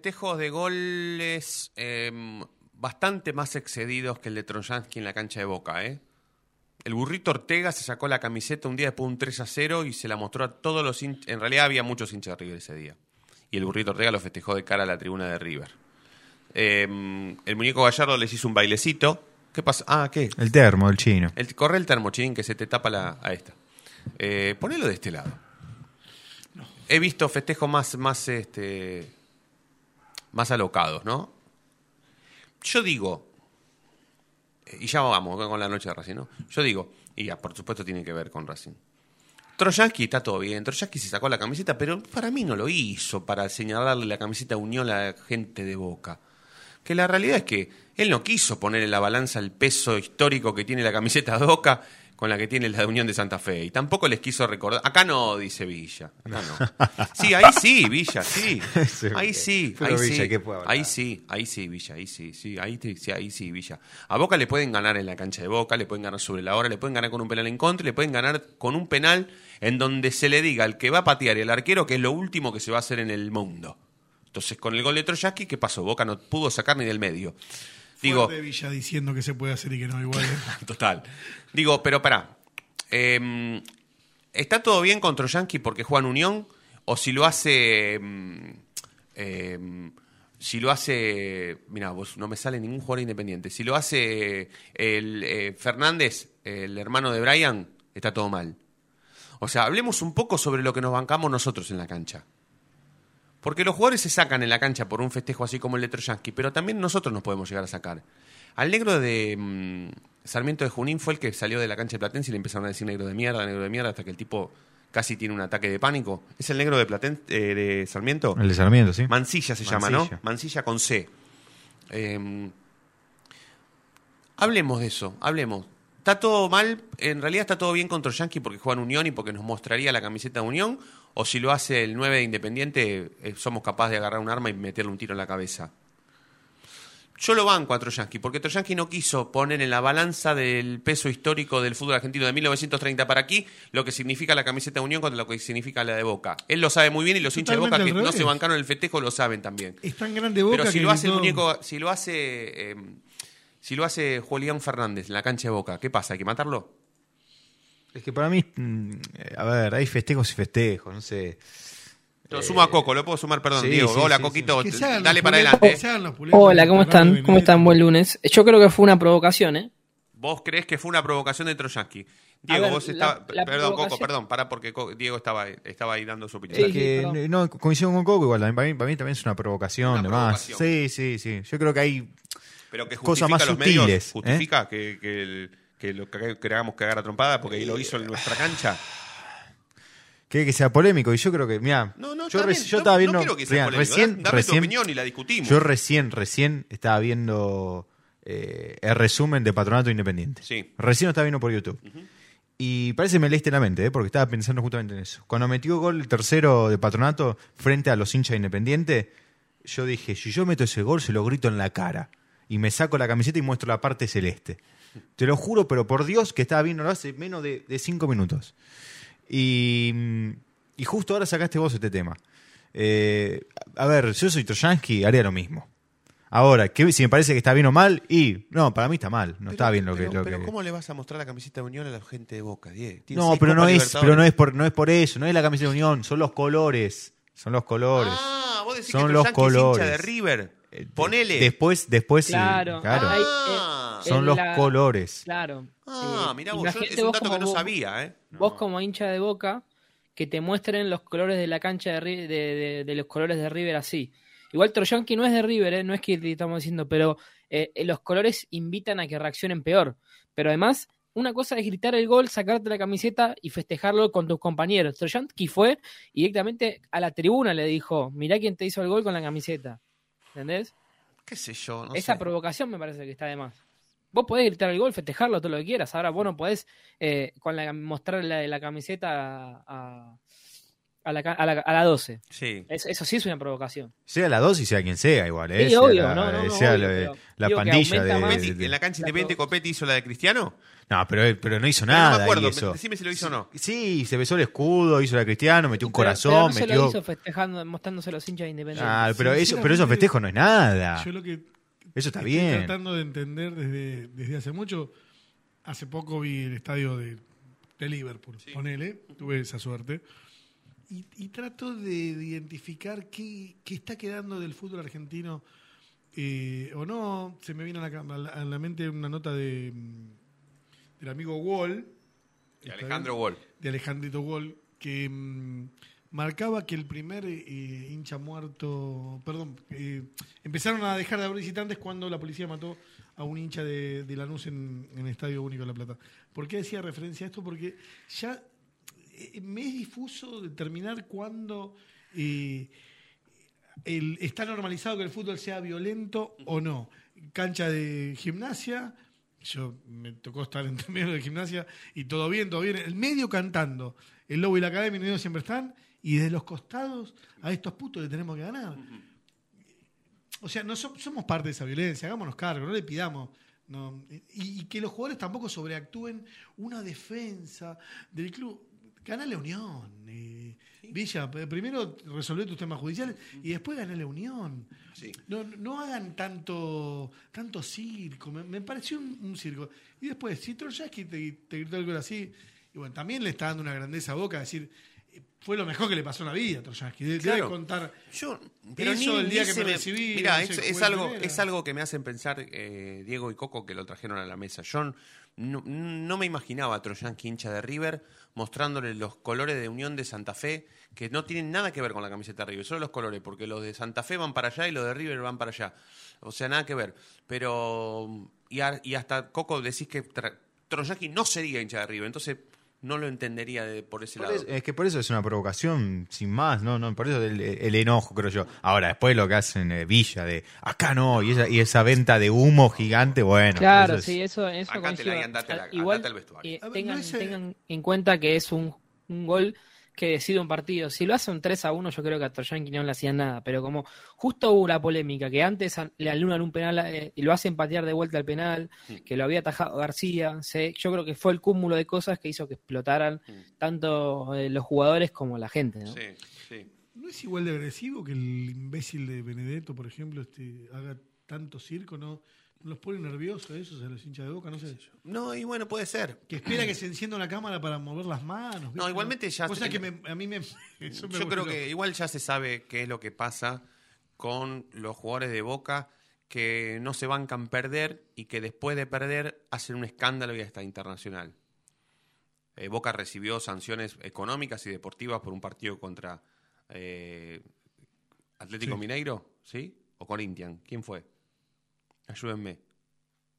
Festejos de goles eh, bastante más excedidos que el de Trojansky en la cancha de Boca, ¿eh? El burrito Ortega se sacó la camiseta un día después de un 3 a 0 y se la mostró a todos los hinchas. En realidad había muchos hinchas de River ese día. Y el burrito Ortega lo festejó de cara a la tribuna de River. Eh, el muñeco Gallardo les hizo un bailecito. ¿Qué pasa? Ah, ¿qué? El termo, el chino. El, corre el termochín que se te tapa la, a esta. Eh, ponelo de este lado. He visto festejos más, más, este, más alocados, ¿no? Yo digo, y ya vamos con la noche de Racing, ¿no? Yo digo, y ya, por supuesto tiene que ver con Racing. Troyansky está todo bien, Troyansky se sacó la camiseta, pero para mí no lo hizo para señalarle la camiseta a Unión a la gente de Boca. Que la realidad es que él no quiso poner en la balanza el peso histórico que tiene la camiseta de Boca con la que tiene la Unión de Santa Fe. Y tampoco les quiso recordar. Acá no, dice Villa. Acá no. Sí, ahí sí, Villa, sí. Ahí sí, ahí sí. Ahí sí, ahí sí, Villa, ahí sí, sí, ahí, sí, ahí sí, Villa. A Boca le pueden ganar en la cancha de Boca, le pueden ganar sobre la hora, le pueden ganar con un penal en contra, y le pueden ganar con un penal en donde se le diga al que va a patear y al arquero que es lo último que se va a hacer en el mundo. Entonces, con el gol de Troyaski, ¿qué pasó? Boca no pudo sacar ni del medio. Digo, Villa diciendo que se puede hacer y que no igual. ¿eh? Total. Digo, pero pará. Em, ¿Está todo bien con Troyansky porque juega en Unión? ¿O si lo hace. em, em, si lo hace. Mira, vos no me sale ningún jugador independiente. Si lo hace el eh, Fernández, el hermano de Brian, está todo mal. O sea, hablemos un poco sobre lo que nos bancamos nosotros en la cancha. Porque los jugadores se sacan en la cancha por un festejo así como el de Troyansky, pero también nosotros nos podemos llegar a sacar. Al negro de mm, Sarmiento de Junín fue el que salió de la cancha de Platense y le empezaron a decir negro de mierda, negro de mierda, hasta que el tipo casi tiene un ataque de pánico. ¿Es el negro de, Platen- eh, de Sarmiento? El de Sarmiento, sí. Mancilla se llama, ¿no? Mancilla. Con C. Eh, hablemos de eso, hablemos. ¿Está todo mal? En realidad está todo bien contra Yankee porque juega en Unión y porque nos mostraría la camiseta de Unión. O si lo hace el 9 de Independiente, eh, somos capaces de agarrar un arma y meterle un tiro en la cabeza. Yo lo banco a Troyansky, porque Troyansky no quiso poner en la balanza del peso histórico del fútbol argentino de 1930 para aquí lo que significa la camiseta de Unión contra lo que significa la de Boca. Él lo sabe muy bien y los hinchas de Boca que no se bancaron el festejo lo saben también. Es tan grande Boca Pero si que lo hace el muñeco, si lo hace, eh, si lo hace Julián Fernández en la cancha de Boca, ¿qué pasa? ¿Hay que matarlo? Es que para mí, mm, eh, a ver, hay festejos y festejos, no sé. Lo sumo a Coco, lo puedo sumar, perdón, sí, Diego. sí, Hola, sí, Coquito, dale para adelante. Hola, ¿cómo están? ¿Cómo están? Buen lunes. Yo creo que fue una provocación, ¿eh? ¿Vos crees que fue una provocación de Troyansky? Diego, ver, vos estabas... Perdón, Coco, perdón, para porque Diego estaba, estaba ahí dando su opinión. Es que, no, coincido con Coco igual, para mí, para mí también es una provocación, Una demás. provocación. Sí, sí, sí. Yo creo que hay Pero que cosas justifica más los medios, sutiles, ¿eh? justifica que, que, el- que lo que, que hagamos cagar a trompada porque ahí lo hizo en nuestra cancha. que, que sea polémico. Y yo creo que, mira, No, no, yo, bien, no- estaba no viendo. quiero que sea mirá, polémico, recién, da- dame tu recién, opinión y la discutimos. Yo recién, recién estaba viendo eh, el resumen de Patronato Independiente. Sí. Recién lo estaba viendo por YouTube. Y parece que me leíste la mente, ¿eh? porque estaba pensando justamente en eso. Cuando metió gol el tercero de Patronato frente a los hinchas de Independiente, yo dije, si yo meto ese gol, se lo grito en la cara. Y me saco la camiseta y muestro la parte celeste. Te lo juro, pero por Dios que estaba viendo hace menos de, de cinco minutos. Y, y justo ahora sacaste vos este tema. Eh, a ver, yo soy Troyansky, haría lo mismo. Ahora, ¿qué, si me parece que está bien o mal, y no, para mí está mal. No está bien lo pero, que. lo pero que- ¿cómo le vas a mostrar la camiseta de Unión a la gente de Boca, Diego? No, pero no es, pero no es por, no es por eso, no es la camiseta de Unión, son los colores, son los colores. Ah, vos decís Son que los Troyansky es hincha colores. de River. Eh, Ponele. Después, después, sí, Claro. claro. Ah, son los la- colores. Claro. ah Eh, mirá vos, yo- es un vos dato que como no vos- sabía, ¿eh? Vos como hincha de Boca, que te muestren los colores de la cancha de, de, de- de los colores de River así. Igual Troyanqui no es de River, ¿eh? no es que te estamos diciendo, pero eh, eh, los colores invitan a que reaccionen peor. Pero además, una cosa es gritar el gol, sacarte la camiseta y festejarlo con tus compañeros. Troyanqui fue y directamente a la tribuna le dijo, mirá quién te hizo el gol con la camiseta. ¿Entendés? ¿Qué sé yo? No Esa sé. provocación me parece que está de más. Vos podés gritar el gol, festejarlo, todo lo que quieras. Ahora vos no podés eh, con la, mostrar la, la camiseta a, a, a, la, a la 12. Sí. Es- eso sí es una provocación. Sea la dos y sea quien sea, igual. ¿eh? Sí, sea obvio, la, no, no, no, sea obvio, la, pandilla de, de- ¿En la cancha independiente Copetti hizo la de Cristiano? No, pero, pero no hizo Pero no nada. me acuerdo, decime si lo hizo o no. Sí, se besó el escudo, hizo la cristiano, metió un Pero- corazón, pero no se metió. lo hizo festejando, mostrándose los hinchas independientes. Ah, pero eso, pero eso festejo no es nada. Yo lo que Eso está estoy bien. tratando de entender desde, desde hace mucho. Hace poco vi el estadio de, de Liverpool, ponele, tuve esa suerte. Y, y trato de, de identificar qué, qué está quedando del fútbol argentino eh, o no. Se me viene a la, a la- a la mente una nota de del amigo Wall. ¿está Alejandro bien? Wall. de Alejandrito Wall, que mm, marcaba que el primer eh, hincha muerto, perdón, eh, empezaron a dejar de haber visitantes cuando la policía mató a un hincha de, Lanús en, en Estadio Único de La Plata. ¿Por qué decía referencia a esto? Porque ya eh, me es difuso determinar cuándo eh, está normalizado que el fútbol sea violento o no. Cancha de gimnasia, yo me tocó estar en medio de gimnasia y todo bien, todo bien. El medio cantando, el Lobo y la Academia el medio siempre están, y desde los costados a estos putos le tenemos que ganar. O sea, no so- somos parte de esa violencia, hagámonos cargo, no le pidamos. no, y, y que los jugadores tampoco sobreactúen una defensa del club. Ganale Unión. eh, Villa, p- primero resolver tus temas judiciales y después ganar la unión. Sí. No, no hagan tanto tanto circo. Me, me pareció un, un circo. Y después, si Troyaski te, te gritó algo así, y bueno, también le está dando una grandeza a Boca, decir, eh, fue lo mejor que le pasó en la vida. De- Debe Claro. contar. Yo, pero Eso ni- el día que me recibí, Mira, no es, sé, es fue algo, es algo que me hacen pensar eh, Diego y Coco que lo trajeron a la mesa. Yo no, no me imaginaba a Troyan hincha de River mostrándole los colores de Unión de Santa Fe que no tienen nada que ver con la camiseta de River, solo los colores, porque los de Santa Fe van para allá y los de River van para allá. O sea, nada que ver. Pero, y, a- y hasta Coco decís que Troyanqui no sería hincha de River, entonces no lo entendería de- por ese Por lado. eso- es que por eso es una provocación sin más, no, no, por eso el, el enojo, creo yo. Ahora, después lo que hacen eh, Villa de acá no, y esa, y esa venta de humo gigante, bueno. Claro, eso es- sí, eso, eso Igual, andate al vestuario. eh, tengan, no es, tengan en cuenta que es un, un gol que decide un partido. Si lo hace un 3 a 1, yo creo que a Troyanqui no le hacían nada. Pero como justo hubo la polémica que antes an- le anulan un penal eh, y lo hacen patear de vuelta al penal, que lo había atajado García, se- yo creo que fue el cúmulo de cosas que hizo que explotaran tanto eh, los jugadores como la gente. ¿no? Sí, sí. ¿No es igual de agresivo que el imbécil de Benedetto, por ejemplo, este, haga tanto circo? ¿No, ¿No los pone nerviosos esos a los hinchas de boca? No sé. No, y bueno, puede ser. Que espera que se encienda una cámara para mover las manos. ¿viste? No, igualmente ya Cosa se- que me- a mí me. eso me Yo creo que igual ya se sabe qué es lo que pasa con los jugadores de Boca que no se bancan perder y que después de perder hacen un escándalo y hasta internacional. Eh, Boca recibió sanciones económicas y deportivas por un partido contra eh, Atlético Sí. Mineiro, ¿sí? O Corinthians. ¿Quién fue? Ayúdenme.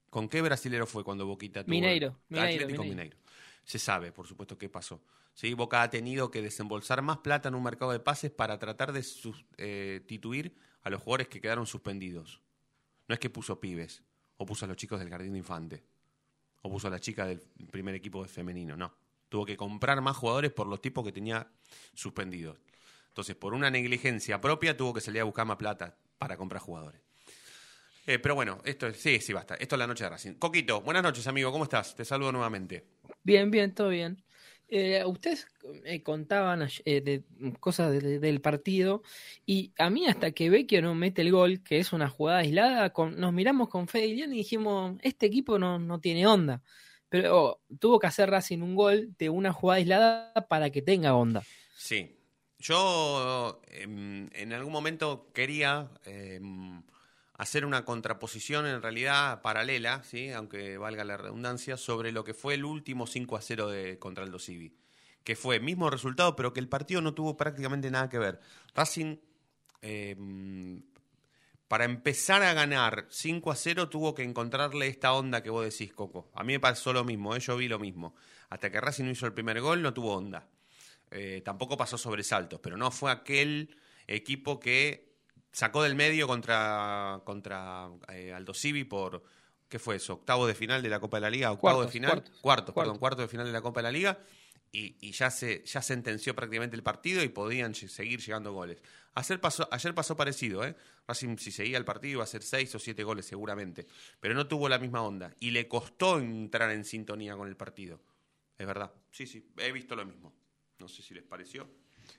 ¿Con qué brasilero fue cuando Boquita tuvo? Mineiro, Mineiro, Atlético Mineiro. Mineiro. Se sabe, por supuesto, qué pasó. ¿Sí? Boca ha tenido que desembolsar más plata en un mercado de pases para tratar de sustituir a los jugadores que quedaron suspendidos. No es que puso pibes, o puso a los chicos del jardín de infante, o puso a la chica del primer equipo de femenino, no. Tuvo que comprar más jugadores por los tipos que tenía suspendidos. Entonces, por una negligencia propia, tuvo que salir a buscar más plata para comprar jugadores. Eh, pero bueno, esto es, sí, sí, basta. Esto es la noche de Racing. Coquito, buenas noches, amigo. ¿Cómo estás? Te saludo nuevamente. Bien, bien, todo bien. Eh, ustedes eh, contaban eh, de cosas de- de- del partido y a mí hasta que Vecchio no mete el gol, que es una jugada aislada, con, nos miramos con Fede y Lilian y dijimos, este equipo no, no tiene onda. Pero oh, tuvo que hacer Racing un gol de una jugada aislada para que tenga onda. Sí. Yo em, en algún momento quería em, hacer una contraposición en realidad paralela, ¿sí? aunque valga la redundancia, sobre lo que fue el último 5 a 0 de, contra el Civi. Que fue mismo resultado, pero que el partido no tuvo prácticamente nada que ver. Racing, em, para empezar a ganar 5 a 0, tuvo que encontrarle esta onda que vos decís, Coco. A mí me pasó lo mismo, ¿eh? yo vi lo mismo. Hasta que Racing no hizo el primer gol, no tuvo onda. Eh, tampoco pasó sobresaltos, pero no fue aquel equipo que sacó del medio contra, contra eh, Aldo Civi por, ¿qué fue eso? Octavo de final de la Copa de la Liga, octavo Cuartos, de final, cuartos. cuarto, perdón, Cuartos. cuarto de final de la Copa de la Liga, y, y ya se ya sentenció prácticamente el partido y podían seguir llegando goles. Ayer pasó, ayer pasó parecido, ¿eh? Racing, si seguía el partido, iba a ser seis o siete goles seguramente, pero no tuvo la misma onda, y le costó entrar en sintonía con el partido. Es verdad, sí, sí, he visto lo mismo. No sé si les pareció.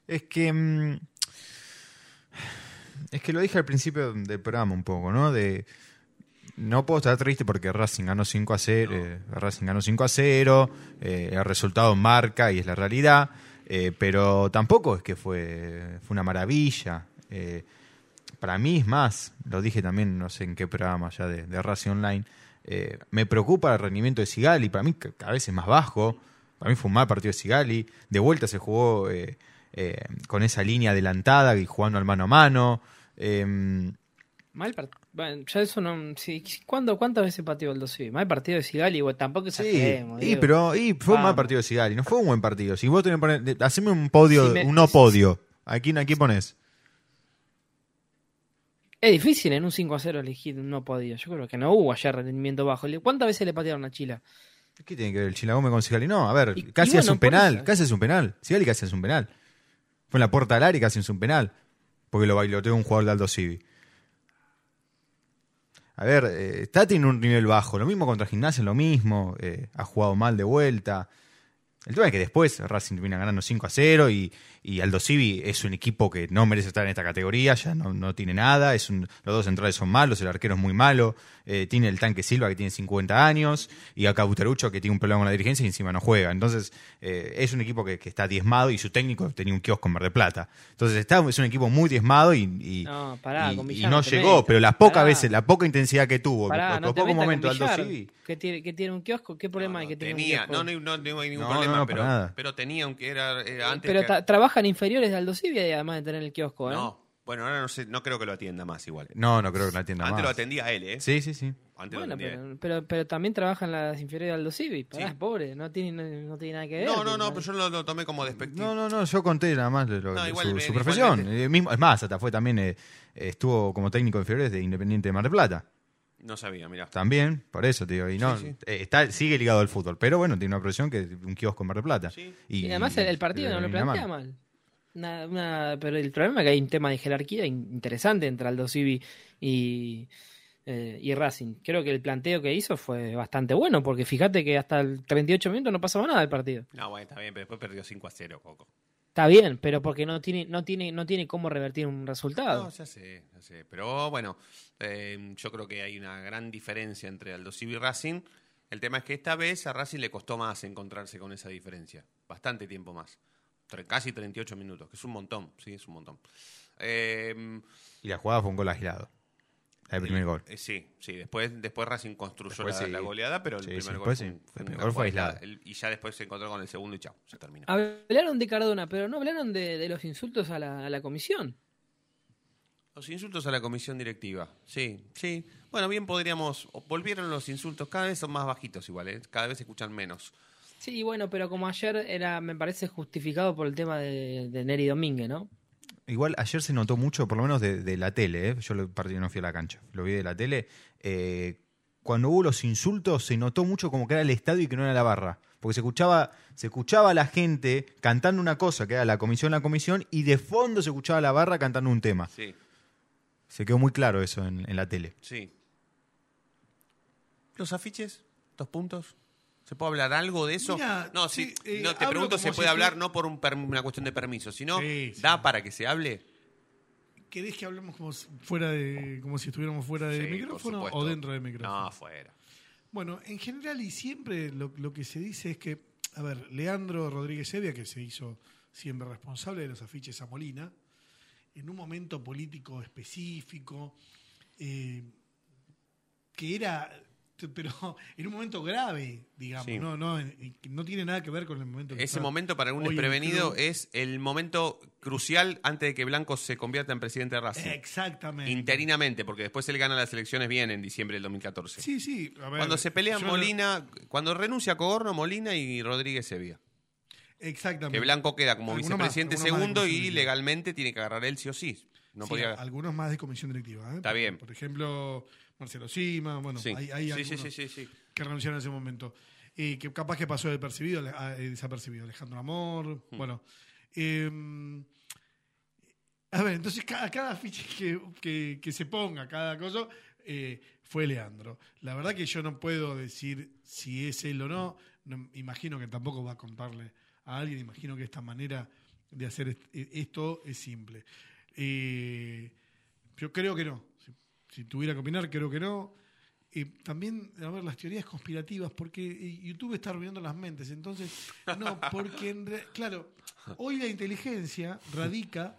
Es que. mm, Es que lo dije al principio del programa un poco, ¿no? De. No puedo estar triste porque Racing ganó 5 a 0. eh, Racing ganó 5 a 0. eh, el resultado marca y es la realidad. eh, pero tampoco es que fue, fue una maravilla. eh, para mí es más, lo dije también, no sé en qué programa ya de, de Racing Online. eh, me preocupa el rendimiento de Sigali. Para mí, ca- cada vez es más bajo. Para mí fue un mal partido de Sigali. De vuelta se jugó eh, con esa línea adelantada y jugando al mano a mano. Eh, Mal partido. Bueno, ya eso no. Sí, ¿cuándo, ¿Cuántas veces pateó el 2 Mal partido de Sigali, bueno, tampoco sí, exageremos. y, digo. pero y fue un mal partido de Sigali. No fue un buen partido. Si vos tenés que poner. Haceme un podio, Si me- un no podio. ¿A quién, a quién pones? Es difícil en un 5 a 0 elegir un no podía. Yo creo que no hubo ayer rendimiento bajo. ¿Cuántas veces le patearon a Chila? ¿Qué tiene que ver el Chilagome con Sigali? No, a ver, Y- casi y es un penal. eso. Casi es un penal. Sigali casi es un penal. Fue en la puerta del área casi es un penal. Porque lo bailoteó un jugador de Aldo Civi. A ver, eh, está teniendo un nivel bajo. Lo mismo contra Gimnasia, lo mismo. eh, ha jugado mal de vuelta. El tema es que después Racing termina ganando 5 a 0 y, y Aldo Civi es un equipo que no merece estar en esta categoría, ya no, no tiene nada, es un- los dos centrales son malos, el arquero es muy malo, eh, tiene el tanque Silva que tiene 50 años y acá Buterucho que tiene un problema con la dirigencia y encima no juega. Entonces eh, es un equipo que, que está diezmado y su técnico tenía un kiosco en Verde Plata. Entonces está, es un equipo muy diezmado y, y- No, pará, y- con y Villano no te llegó, metas, pero las pocas pará. veces, la poca intensidad que tuvo, Pará, los, no pocos momentos Aldo Civi. que tiene, que tiene un kiosco, ¿qué problema hay que tiene un Tenía, kiosco? no, no, no, no hay ningún No, problema, no, no, pero, nada. pero tenía, aunque era, era antes. Pero que- trabajan inferiores de Aldo Civi además de tener el kiosco, ¿eh? no, bueno, ahora no sé, no creo que lo atienda más igual. No, no creo que la atienda Antes más. lo atendía él, ¿eh? Sí, sí, sí. Antes Bueno, lo pero, pero, pero también trabajan las inferiores de Aldo Civi. Pará, Sí. pobre, no tiene, no, no tiene nada que ver. No, no, no, pero yo lo, lo tomé como despectivo. No, no, no, yo conté nada más lo- No, su, igual me- su profesión. igualmente. Eh, mismo, es más, hasta fue también, eh, estuvo como técnico de inferiores de Independiente de Mar del Plata. No sabía, mirá. También, por eso digo. Y no, Sí, sí. eh, está, sigue ligado al fútbol, pero bueno, tiene una profesión que es un kiosco en Mar del Plata. Sí. Y, además el, el partido no lo plantea mal. Una- una- pero el problema es que hay un tema de jerarquía in- interesante entre Aldo Civi y, eh, y Racing. Creo que el planteo que hizo fue bastante bueno, porque fíjate que hasta el 38 minutos no pasaba nada del partido. No, bueno, está bien, pero después perdió 5 a 0, Coco. Está bien, pero porque no tiene, no tiene, no tiene cómo revertir un resultado. No, ya sé, ya sé. Pero bueno, eh, yo creo que hay una gran diferencia entre Aldo Civi y Racing. El tema es que esta vez a Racing le costó más encontrarse con esa diferencia. Bastante tiempo más. Tre- casi 38 minutos, que es un montón, sí, es un montón. Eh, Y la jugada fue un gol aislado. El primer gol. eh, sí, sí, después, después Racing construyó Después la, sí. la goleada, pero el Sí, primer sí, gol fue, El una primer gol fue jugada. aislado. El- y ya después se encontró con el segundo y chao, se terminó. Hablaron de Cardona, pero no hablaron de, de los insultos a la, a la comisión. Los insultos a la comisión directiva. Sí, sí. Bueno, bien podríamos. Volvieron los insultos. Cada vez son más bajitos igual, ¿eh? Cada vez se escuchan menos. Sí, bueno, pero como ayer era, me parece justificado por el tema de, de Neri Domínguez, ¿no? Igual ayer se notó mucho, por lo menos de, de la tele, ¿eh? yo el partido no fui a la cancha, lo vi de la tele. eh, cuando hubo los insultos se notó mucho como que era el estadio y que no era la barra. Porque se escuchaba, se escuchaba a la gente cantando una cosa, que era la comisión, la comisión, y de fondo se escuchaba a la barra cantando un tema. Sí, Se quedó muy claro eso en, en la tele. sí. ¿Los afiches? ¿Dos puntos? ¿Se puede hablar algo de eso? No, sí, sí, eh, no, te pregunto, como ¿se si puede hablar no por un una cuestión de permiso, sino Sí, sí. da para que se hable? ¿Querés que hablemos como si, fuera de, como si estuviéramos fuera del Sí, micrófono o dentro del micrófono? No, afuera. Bueno, en general y siempre lo, lo que se dice es que, a ver, Leandro Rodríguez Evia, que se hizo siempre responsable de los afiches a Molina, en un momento político específico, eh, que era, pero en un momento grave, digamos, Sí. no, no, no tiene nada que ver con el momento que Ese momento para el desprevenido es el momento crucial antes de que Blanco se convierta en presidente de Racing. Exactamente. Interinamente, porque después él gana las elecciones bien en diciembre del 2014. Sí, sí. a ver, cuando se pelean no- Molina, cuando renuncia Cogorno, Molina y Rodríguez Sevilla. Exactamente. Que Blanco queda como vicepresidente más segundo y legalmente tiene que agarrar él sí o sí. No Sí, podía. Algunos más de comisión directiva. ¿eh? Está bien. Por ejemplo, Marcelo Sima, bueno, Sí. hay, hay Sí, algunos sí, que renunciaron en ese momento. Eh, que capaz que pasó desapercibido, ale- a- eh, desapercibido. Alejandro Amor, Hmm. bueno. eh, a ver, entonces cada, cada ficha que, que- que se ponga, cada cosa, eh, fue Leandro. La verdad que yo no puedo decir si es él o no. No, imagino que tampoco va a contarle a alguien. Imagino que esta manera de hacer est- eh, esto es simple. Eh, yo creo que no. Si, tuviera que opinar, creo que no. Eh, también, a ver, las teorías conspirativas, porque YouTube está arruinando las mentes. Entonces, no, porque, en re- claro, hoy la inteligencia radica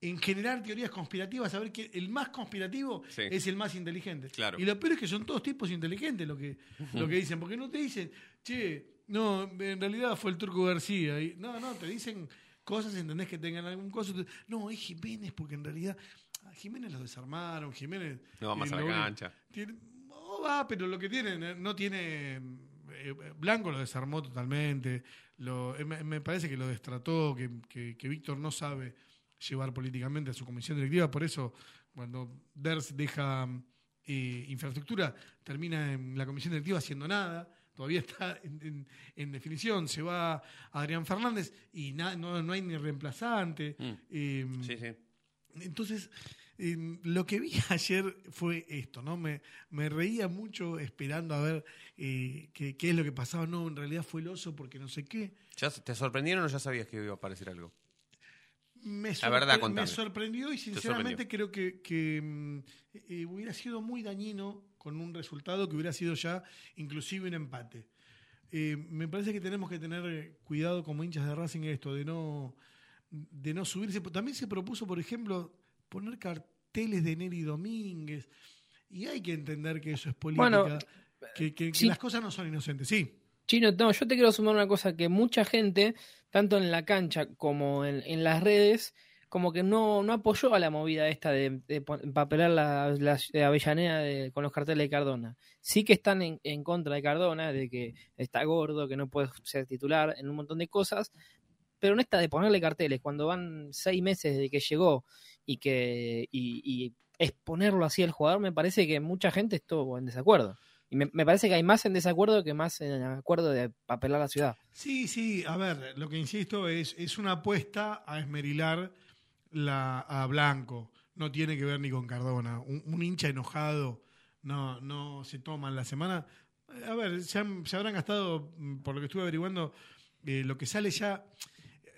en generar teorías conspirativas, saber que el más conspirativo Sí. es el más inteligente. Claro. Y lo peor es que son todos tipos inteligentes lo que, lo que dicen, porque no te dicen, che, no, en realidad fue el Turco García. Y, no, no, te dicen cosas, entendés que tengan algún coso. No, es Jiménez, porque en realidad a Jiménez lo desarmaron, Jiménez... No va más a la cancha. tiene- no va, pero lo que tienen, eh, no tiene. eh, Blanco lo desarmó totalmente. Lo, eh, me, me parece que lo destrató, que, que- que Víctor no sabe llevar políticamente a su comisión directiva. Por eso, cuando Ders deja eh, infraestructura, termina en la comisión directiva haciendo nada. Todavía está en, en- en definición. Se va Adrián Fernández y na- no, no hay ni reemplazante. Mm. Eh, Sí, sí. Entonces, eh, lo que vi ayer fue esto, ¿no? Me, me reía mucho esperando a ver eh, qué, qué es lo que pasaba. No, en realidad fue el oso porque no sé qué. ¿Ya ¿Te sorprendieron o ya sabías que iba a aparecer algo? Me, La verdad, me sorprendió y sinceramente creo que, que, mm, eh, hubiera sido muy dañino con un resultado que hubiera sido ya inclusive un empate. Eh, me parece que tenemos que tener cuidado como hinchas de Racing esto, de no, de no subirse. También se propuso, por ejemplo, poner carteles de Neri Domínguez. Y hay que entender que eso es política, Bueno, que, que- que sí. las cosas no son inocentes. Sí, Chino, no, yo te quiero sumar una cosa que mucha gente, tanto en la cancha como en, en las redes, como que no, no apoyó a la movida esta de, de empapelar la, Avellaneda de- con los carteles de Cardona. Sí que están en, en contra de Cardona, de que está gordo, que no puede ser titular, en un montón de cosas, pero en esta de ponerle carteles, cuando van seis meses desde que llegó y que y, exponerlo así al jugador, me parece que mucha gente estuvo en desacuerdo. Y me, parece que hay más en desacuerdo que más en acuerdo de papelar la ciudad. Sí, sí, a ver, lo que insisto es, es una apuesta a esmerilar la, a Blanco. No tiene que ver ni con Cardona. Un, hincha enojado no, no se toma en la semana. A ver, se habrán gastado, mm, por lo que estuve averiguando, eh, lo que sale ya.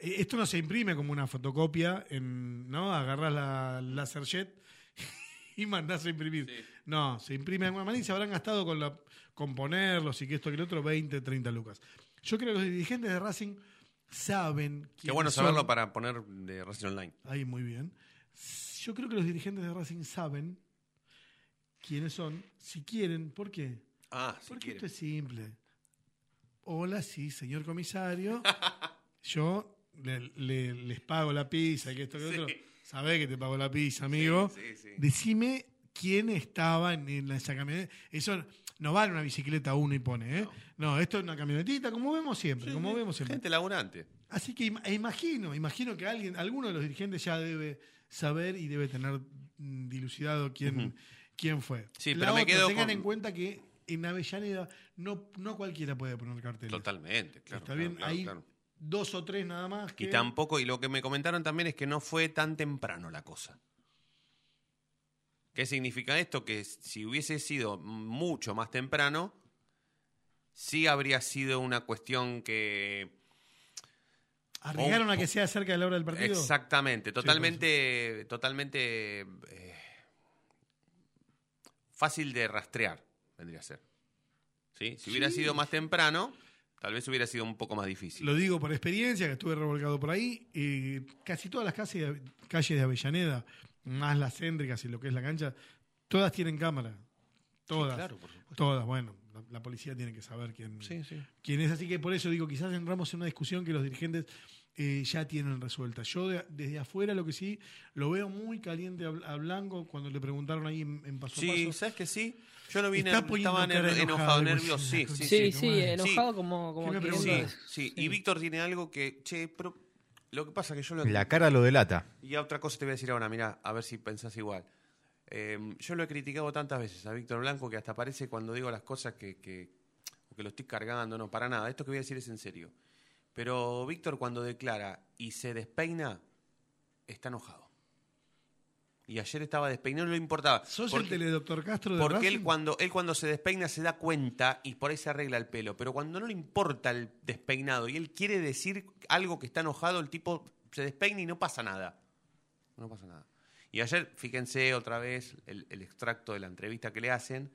Eh, Esto no se imprime como una fotocopia, en, ¿no? Agarras la Laserjet y mandás a imprimir. No, se imprime de alguna manera y se habrán gastado con, la, con ponerlos y que esto que el otro 20, 30 lucas. Yo creo que los dirigentes de Racing saben Qué bueno son. saberlo para poner de Racing Online. Ahí muy bien. Yo creo que los dirigentes de Racing saben quiénes son, si quieren, ¿por qué? Ah, si Porque esto es simple. Hola, sí, señor comisario. Yo le- le- les pago la pizza, que esto que Sí. otro. Sabés que te pago la pizza, amigo. Sí, sí. Decime quién estaba en, en esa camioneta. Eso no va en una bicicleta uno y pone, ¿eh? No, esto es una camionetita, como vemos siempre, como vemos siempre. Gente laburante. Así que e imagino, imagino que alguien, alguno de los dirigentes ya debe saber y debe tener mm, dilucidado quién, quién fue. Sí, La pero me otra, quedo tengan con- en cuenta que en Avellaneda no, no cualquiera puede poner carteles. Totalmente, claro. Está claro, bien, claro, hay claro. Dos o tres nada más que Y tampoco, y lo que me comentaron también es que no fue tan temprano la cosa. ¿Qué significa esto? Que si hubiese sido mucho más temprano, sí habría sido una cuestión que... arriesgaron a que sea cerca de la hora del partido. Exactamente, totalmente, totalmente eh, fácil de rastrear, vendría a ser. ¿Sí? Si hubiera sido más temprano, tal vez hubiera sido un poco más difícil. Lo digo por experiencia, que estuve revolcado por ahí. y casi todas las calles de, calles de Avellaneda, más las céntricas y lo que es la cancha, todas tienen cámara. Todas. claro, por supuesto. Todas, bueno. La, la policía tiene que saber quién, Sí, sí. quién es. Así que por eso digo, quizás entramos en una discusión que los dirigentes eh, ya tienen resuelta. Yo de- desde afuera lo que sí, lo veo muy caliente a, Bl- a Blanco cuando le preguntaron ahí en, en paso a Sí, paso. ¿sabes que sí? Yo lo vi, Está ner- poniendo estaba cara ner- enojado, nervioso, sí, sí, sí. Sí, como sí, es. enojado como, como ¿Qué me? Sí, y Víctor tiene algo que, che, pero lo que pasa que yo lo... La cara lo delata. Y a otra cosa te voy a decir ahora, mira, a ver si pensás igual. Eh, yo lo he criticado tantas veces a Víctor Blanco que hasta parece cuando digo las cosas que, que, que lo estoy cargando, no, para nada. Esto que voy a decir es en serio. Pero Víctor cuando declara y se despeina, está enojado. Y ayer estaba despeinado, no le importaba. ¿Sos Porque- el teledoctor Castro de porque él cuando, él cuando se despeina se da cuenta y por ahí se arregla el pelo. Pero cuando no le importa el despeinado y él quiere decir algo que está enojado, el tipo se despeina y no pasa nada. No pasa nada. Y ayer, fíjense otra vez el, el extracto de la entrevista que le hacen,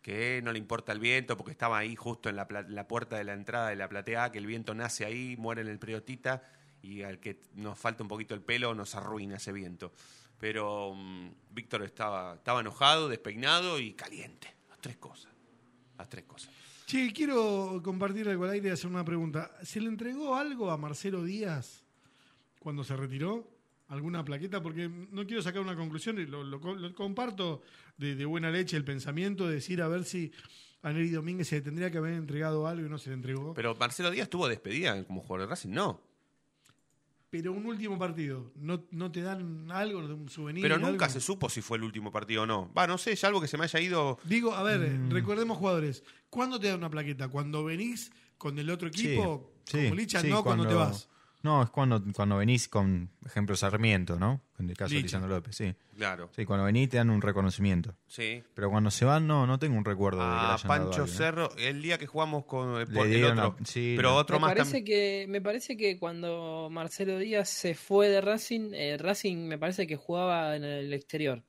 que no le importa el viento porque estaba ahí justo en la, la puerta de la entrada de la platea, que el viento nace ahí, muere en el periotita y al que nos falta un poquito el pelo nos arruina ese viento. Pero mm, Víctor estaba, estaba enojado, despeinado y caliente. Las tres cosas. Las tres cosas. Che, quiero compartir algo al aire y hacer una pregunta. ¿Se le entregó algo a Marcelo Díaz cuando se retiró? ¿Alguna plaqueta? Porque no quiero sacar una conclusión, y lo, lo lo comparto de, de buena leche el pensamiento de decir a ver si a Neri Domínguez se le tendría que haber entregado algo y no se le entregó. Pero, Pero Marcelo Díaz tuvo despedida como jugador de Racing, no. Un último partido, ¿no, no te dan algo, un souvenir? Pero nunca algo? se supo si fue el último partido o no. Va, no sé, ya algo que se me haya ido. Digo, a ver, Mm. recordemos jugadores. ¿Cuándo te dan una plaqueta? ¿Cuando venís con el otro equipo? Sí, como sí, Licha, sí, no cuando, te vas. No, es cuando, cuando venís con, ejemplo, Sarmiento, ¿no? En el caso de. Lisandro López, sí. Claro. Sí, cuando venís te dan un reconocimiento. Sí. Pero cuando se van, no, no tengo un recuerdo de que dado Pancho algo, ¿eh? Cerro, el día que jugamos con eh, Le por el dieron otro. sí, pero no. otro me más parece también. que me parece que cuando Marcelo Díaz se fue de Racing, eh, Racing me parece que jugaba en el exterior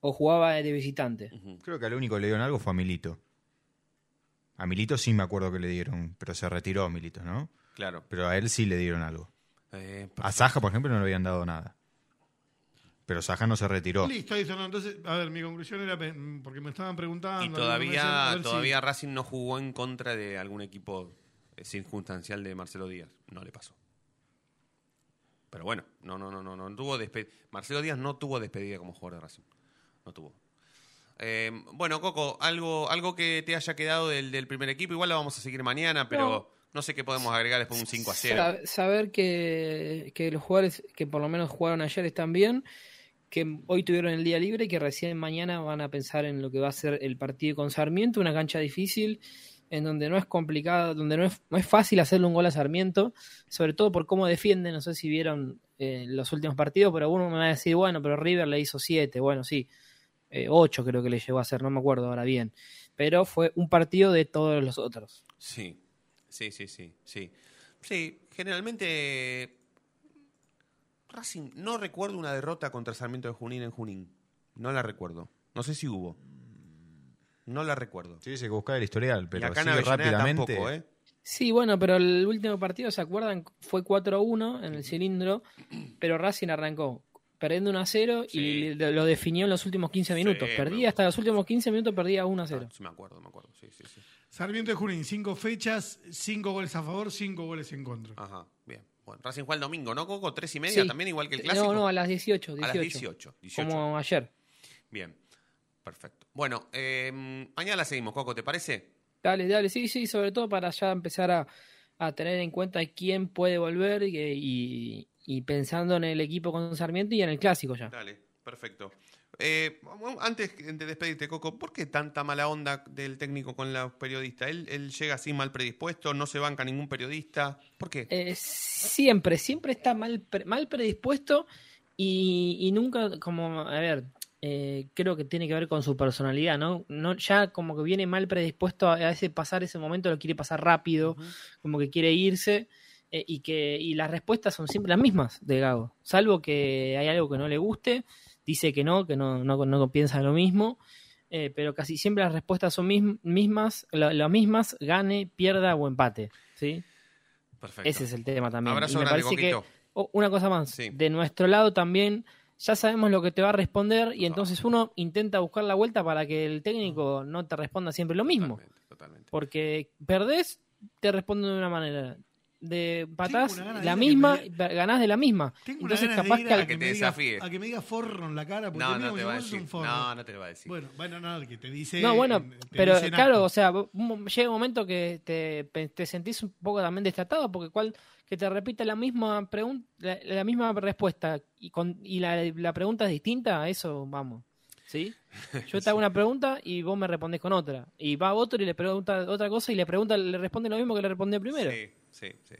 o jugaba de visitante. Creo que al único que le dieron algo fue a Milito. A Milito sí me acuerdo que le dieron, pero se retiró Milito, ¿no? Claro. Pero a él sí le dieron algo. Eh, A Saja, por ejemplo, no le habían dado nada. Pero Saja no se retiró. Listo, listo. No, entonces, a ver, mi conclusión era porque me estaban preguntando. y decían, todavía, si- todavía Racing no jugó en contra de algún equipo eh, circunstancial de Marcelo Díaz. No le pasó. Pero bueno, no, no, no, no, no tuvo despe- Marcelo Díaz no tuvo despedida como jugador de Racing. No tuvo. Eh, bueno, Coco, algo, algo que te haya quedado del, del primer equipo, igual lo vamos a seguir mañana, pero no, sé qué podemos agregar después de un 5 a 0. Sab- Saber que, que los jugadores que por lo menos jugaron ayer están bien, que hoy tuvieron el día libre y que recién mañana van a pensar en lo que va a ser el partido con Sarmiento, una cancha difícil en donde no es complicado, donde no es, no es fácil hacerle un gol a Sarmiento, sobre todo por cómo defiende, no sé si vieron eh, los últimos partidos, pero uno me va a decir, bueno, pero River le hizo siete, bueno, sí, eh, ocho creo que le llegó a hacer, no me acuerdo ahora bien, pero fue un partido de todos los otros. Sí, sí, sí, sí, sí. Sí, generalmente Racing, no recuerdo una derrota contra Sarmiento de Junín en Junín. No la recuerdo. No sé si hubo. No la recuerdo. Sí, se que buscar el historial, y pero acá en rápidamente. tampoco, ¿eh? Sí, bueno, pero el último partido, ¿se acuerdan? Fue 4-1 en el cilindro, pero Racing arrancó perdiendo 1-0 Sí. y le- lo definió en los últimos 15 minutos. Sí, perdía hasta los últimos 15 minutos, perdía 1-0. Ah, sí, me acuerdo, me acuerdo. Sí, sí, sí. Sarmiento de Junín, cinco fechas, cinco goles a favor, cinco goles en contra. Ajá, bien. Bueno, Racing juega el domingo, ¿no, Coco? ¿Tres y media Sí. también, igual que el clásico? No, no, a las 18. A 18 las 18. 18. Como ayer. Bien, perfecto. Bueno, eh, mañana la seguimos, Coco, ¿te parece? Dale, dale, sí, sí, sobre todo para ya empezar a, a tener en cuenta quién puede volver y, y- y pensando en el equipo con Sarmiento y en el clásico ya. Dale, perfecto. Eh, antes de despedirte, Coco, ¿por qué tanta mala onda del técnico con los periodistas? Él, él llega así mal predispuesto, no se banca ningún periodista. ¿Por qué? Eh, siempre, siempre está mal, pre- mal predispuesto y, y nunca, como, a ver, eh, creo que tiene que ver con su personalidad, ¿no? no Ya como que viene mal predispuesto a, a ese pasar ese momento, lo quiere pasar rápido, como que quiere irse eh, y que y las respuestas son siempre las mismas de Gago, salvo que hay algo que no le guste, dice que no, que no, no, no piensa lo mismo. eh, pero casi siempre las respuestas son mis- mismas, la- las mismas, gane, pierda o empate, ¿sí? Perfecto. Ese es el tema también. Abrazo Y me grande, parece que, oh, una cosa más, Sí. de nuestro lado también ya sabemos lo que te va a responder y entonces uno intenta buscar la vuelta para que el técnico no te responda siempre lo mismo. Totalmente, totalmente. Porque perdés, te responden de una manera. De patás, la misma, ganás de la misma. Tengo entonces una ganas capaz de ir que a que te diga- desafíe. A que me diga forro en la cara. Porque No, no te va a decir. un forro. No, no te lo va a decir. Bueno, bueno, no, que te dice. No, bueno, te pero claro, acto. o sea, llega un momento que te, te sentís un poco también destratado porque cual que te repita la misma pregunta, la, la misma respuesta y, con, y la, la pregunta es distinta, a eso vamos. ¿Sí? Yo te hago una pregunta y vos me respondés con otra. Y va otro y le pregunta otra cosa y le pregunta, le responde lo mismo que le respondió primero. Sí, sí, sí.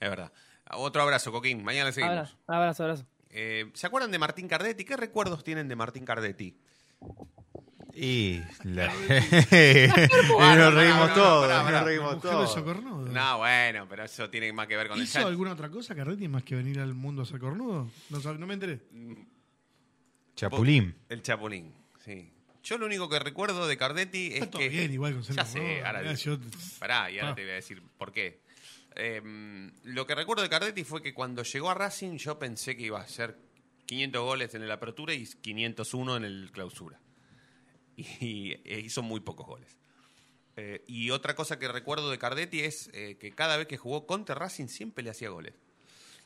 Es verdad. Otro abrazo, Coquín. Mañana le seguimos. Abrazo, abrazo, abrazo. Eh, ¿Se acuerdan de Martín Cardetti? ¿Qué recuerdos tienen de Martín Cardetti? Y, la- nos reímos todos, nos reímos todos. socornudo. No, bueno, pero eso tiene más que ver con el ¿Hizo chat. alguna otra cosa, Carretti, más que venir al mundo a ser cornudo? No, no me enteré. Chapulín. El Chapulín, sí. Yo lo único que recuerdo de Cardetti es Está todo que... bien, igual con Ya sé, ahora Mirá, digo. yo- Pará, y ahora Ah. te voy a decir por qué. Eh, lo que recuerdo de Cardetti fue que cuando llegó a Racing yo pensé que iba a hacer 500 goles en el apertura y 501 en el clausura. Y, e hizo muy pocos goles. Eh, y otra cosa que recuerdo de Cardetti es eh, que cada vez que jugó contra Racing siempre le hacía goles.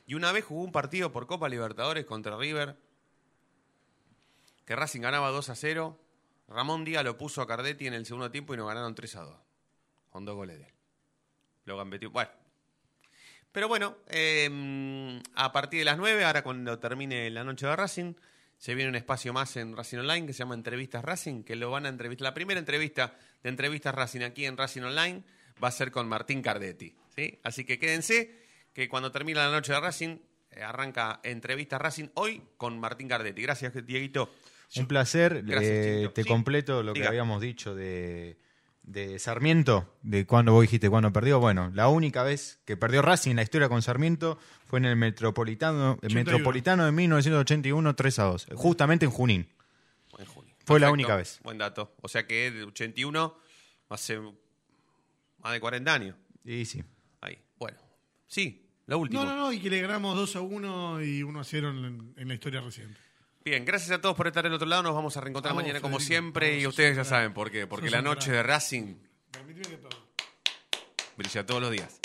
Y una vez jugó un partido por Copa Libertadores contra River, que Racing ganaba 2 a 0. Ramón Díaz lo puso a Cardetti en el segundo tiempo y nos ganaron 3 a 2. Con dos goles de él. Lo. Bueno. Pero bueno, eh, a partir de las 9, ahora cuando termine la noche de Racing, se viene un espacio más en Racing Online que se llama Entrevistas Racing, que lo van a entrevistar. La primera entrevista de Entrevistas Racing aquí en Racing Online va a ser con Martín Cardetti. ¿sí? Así que quédense, que cuando termina la noche de Racing, eh, arranca entrevista Racing hoy con Martín Cardetti. Gracias, Dieguito. Un placer. Gracias, eh, te Sí. completo lo Diga. que habíamos dicho de, de Sarmiento, de cuando vos dijiste cuando perdió. Bueno, la única vez que perdió Racing en la historia con Sarmiento fue en el Metropolitano, el 81. Metropolitano de 1981, 3 a 2. Justamente en Junín. En junio. Fue la única vez. Buen dato. O sea que de 81 hace más de 40 años. Y sí. Ahí. Bueno. Sí, lo último. No, no, no, y que le ganamos 2 a 1 y 1 a 0 en, en la historia reciente. Bien, gracias a todos por estar del otro lado. Nos vamos a reencontrar mañana como siempre. Y ustedes ya saben por qué. Porque la noche de Racing brilla todos los días.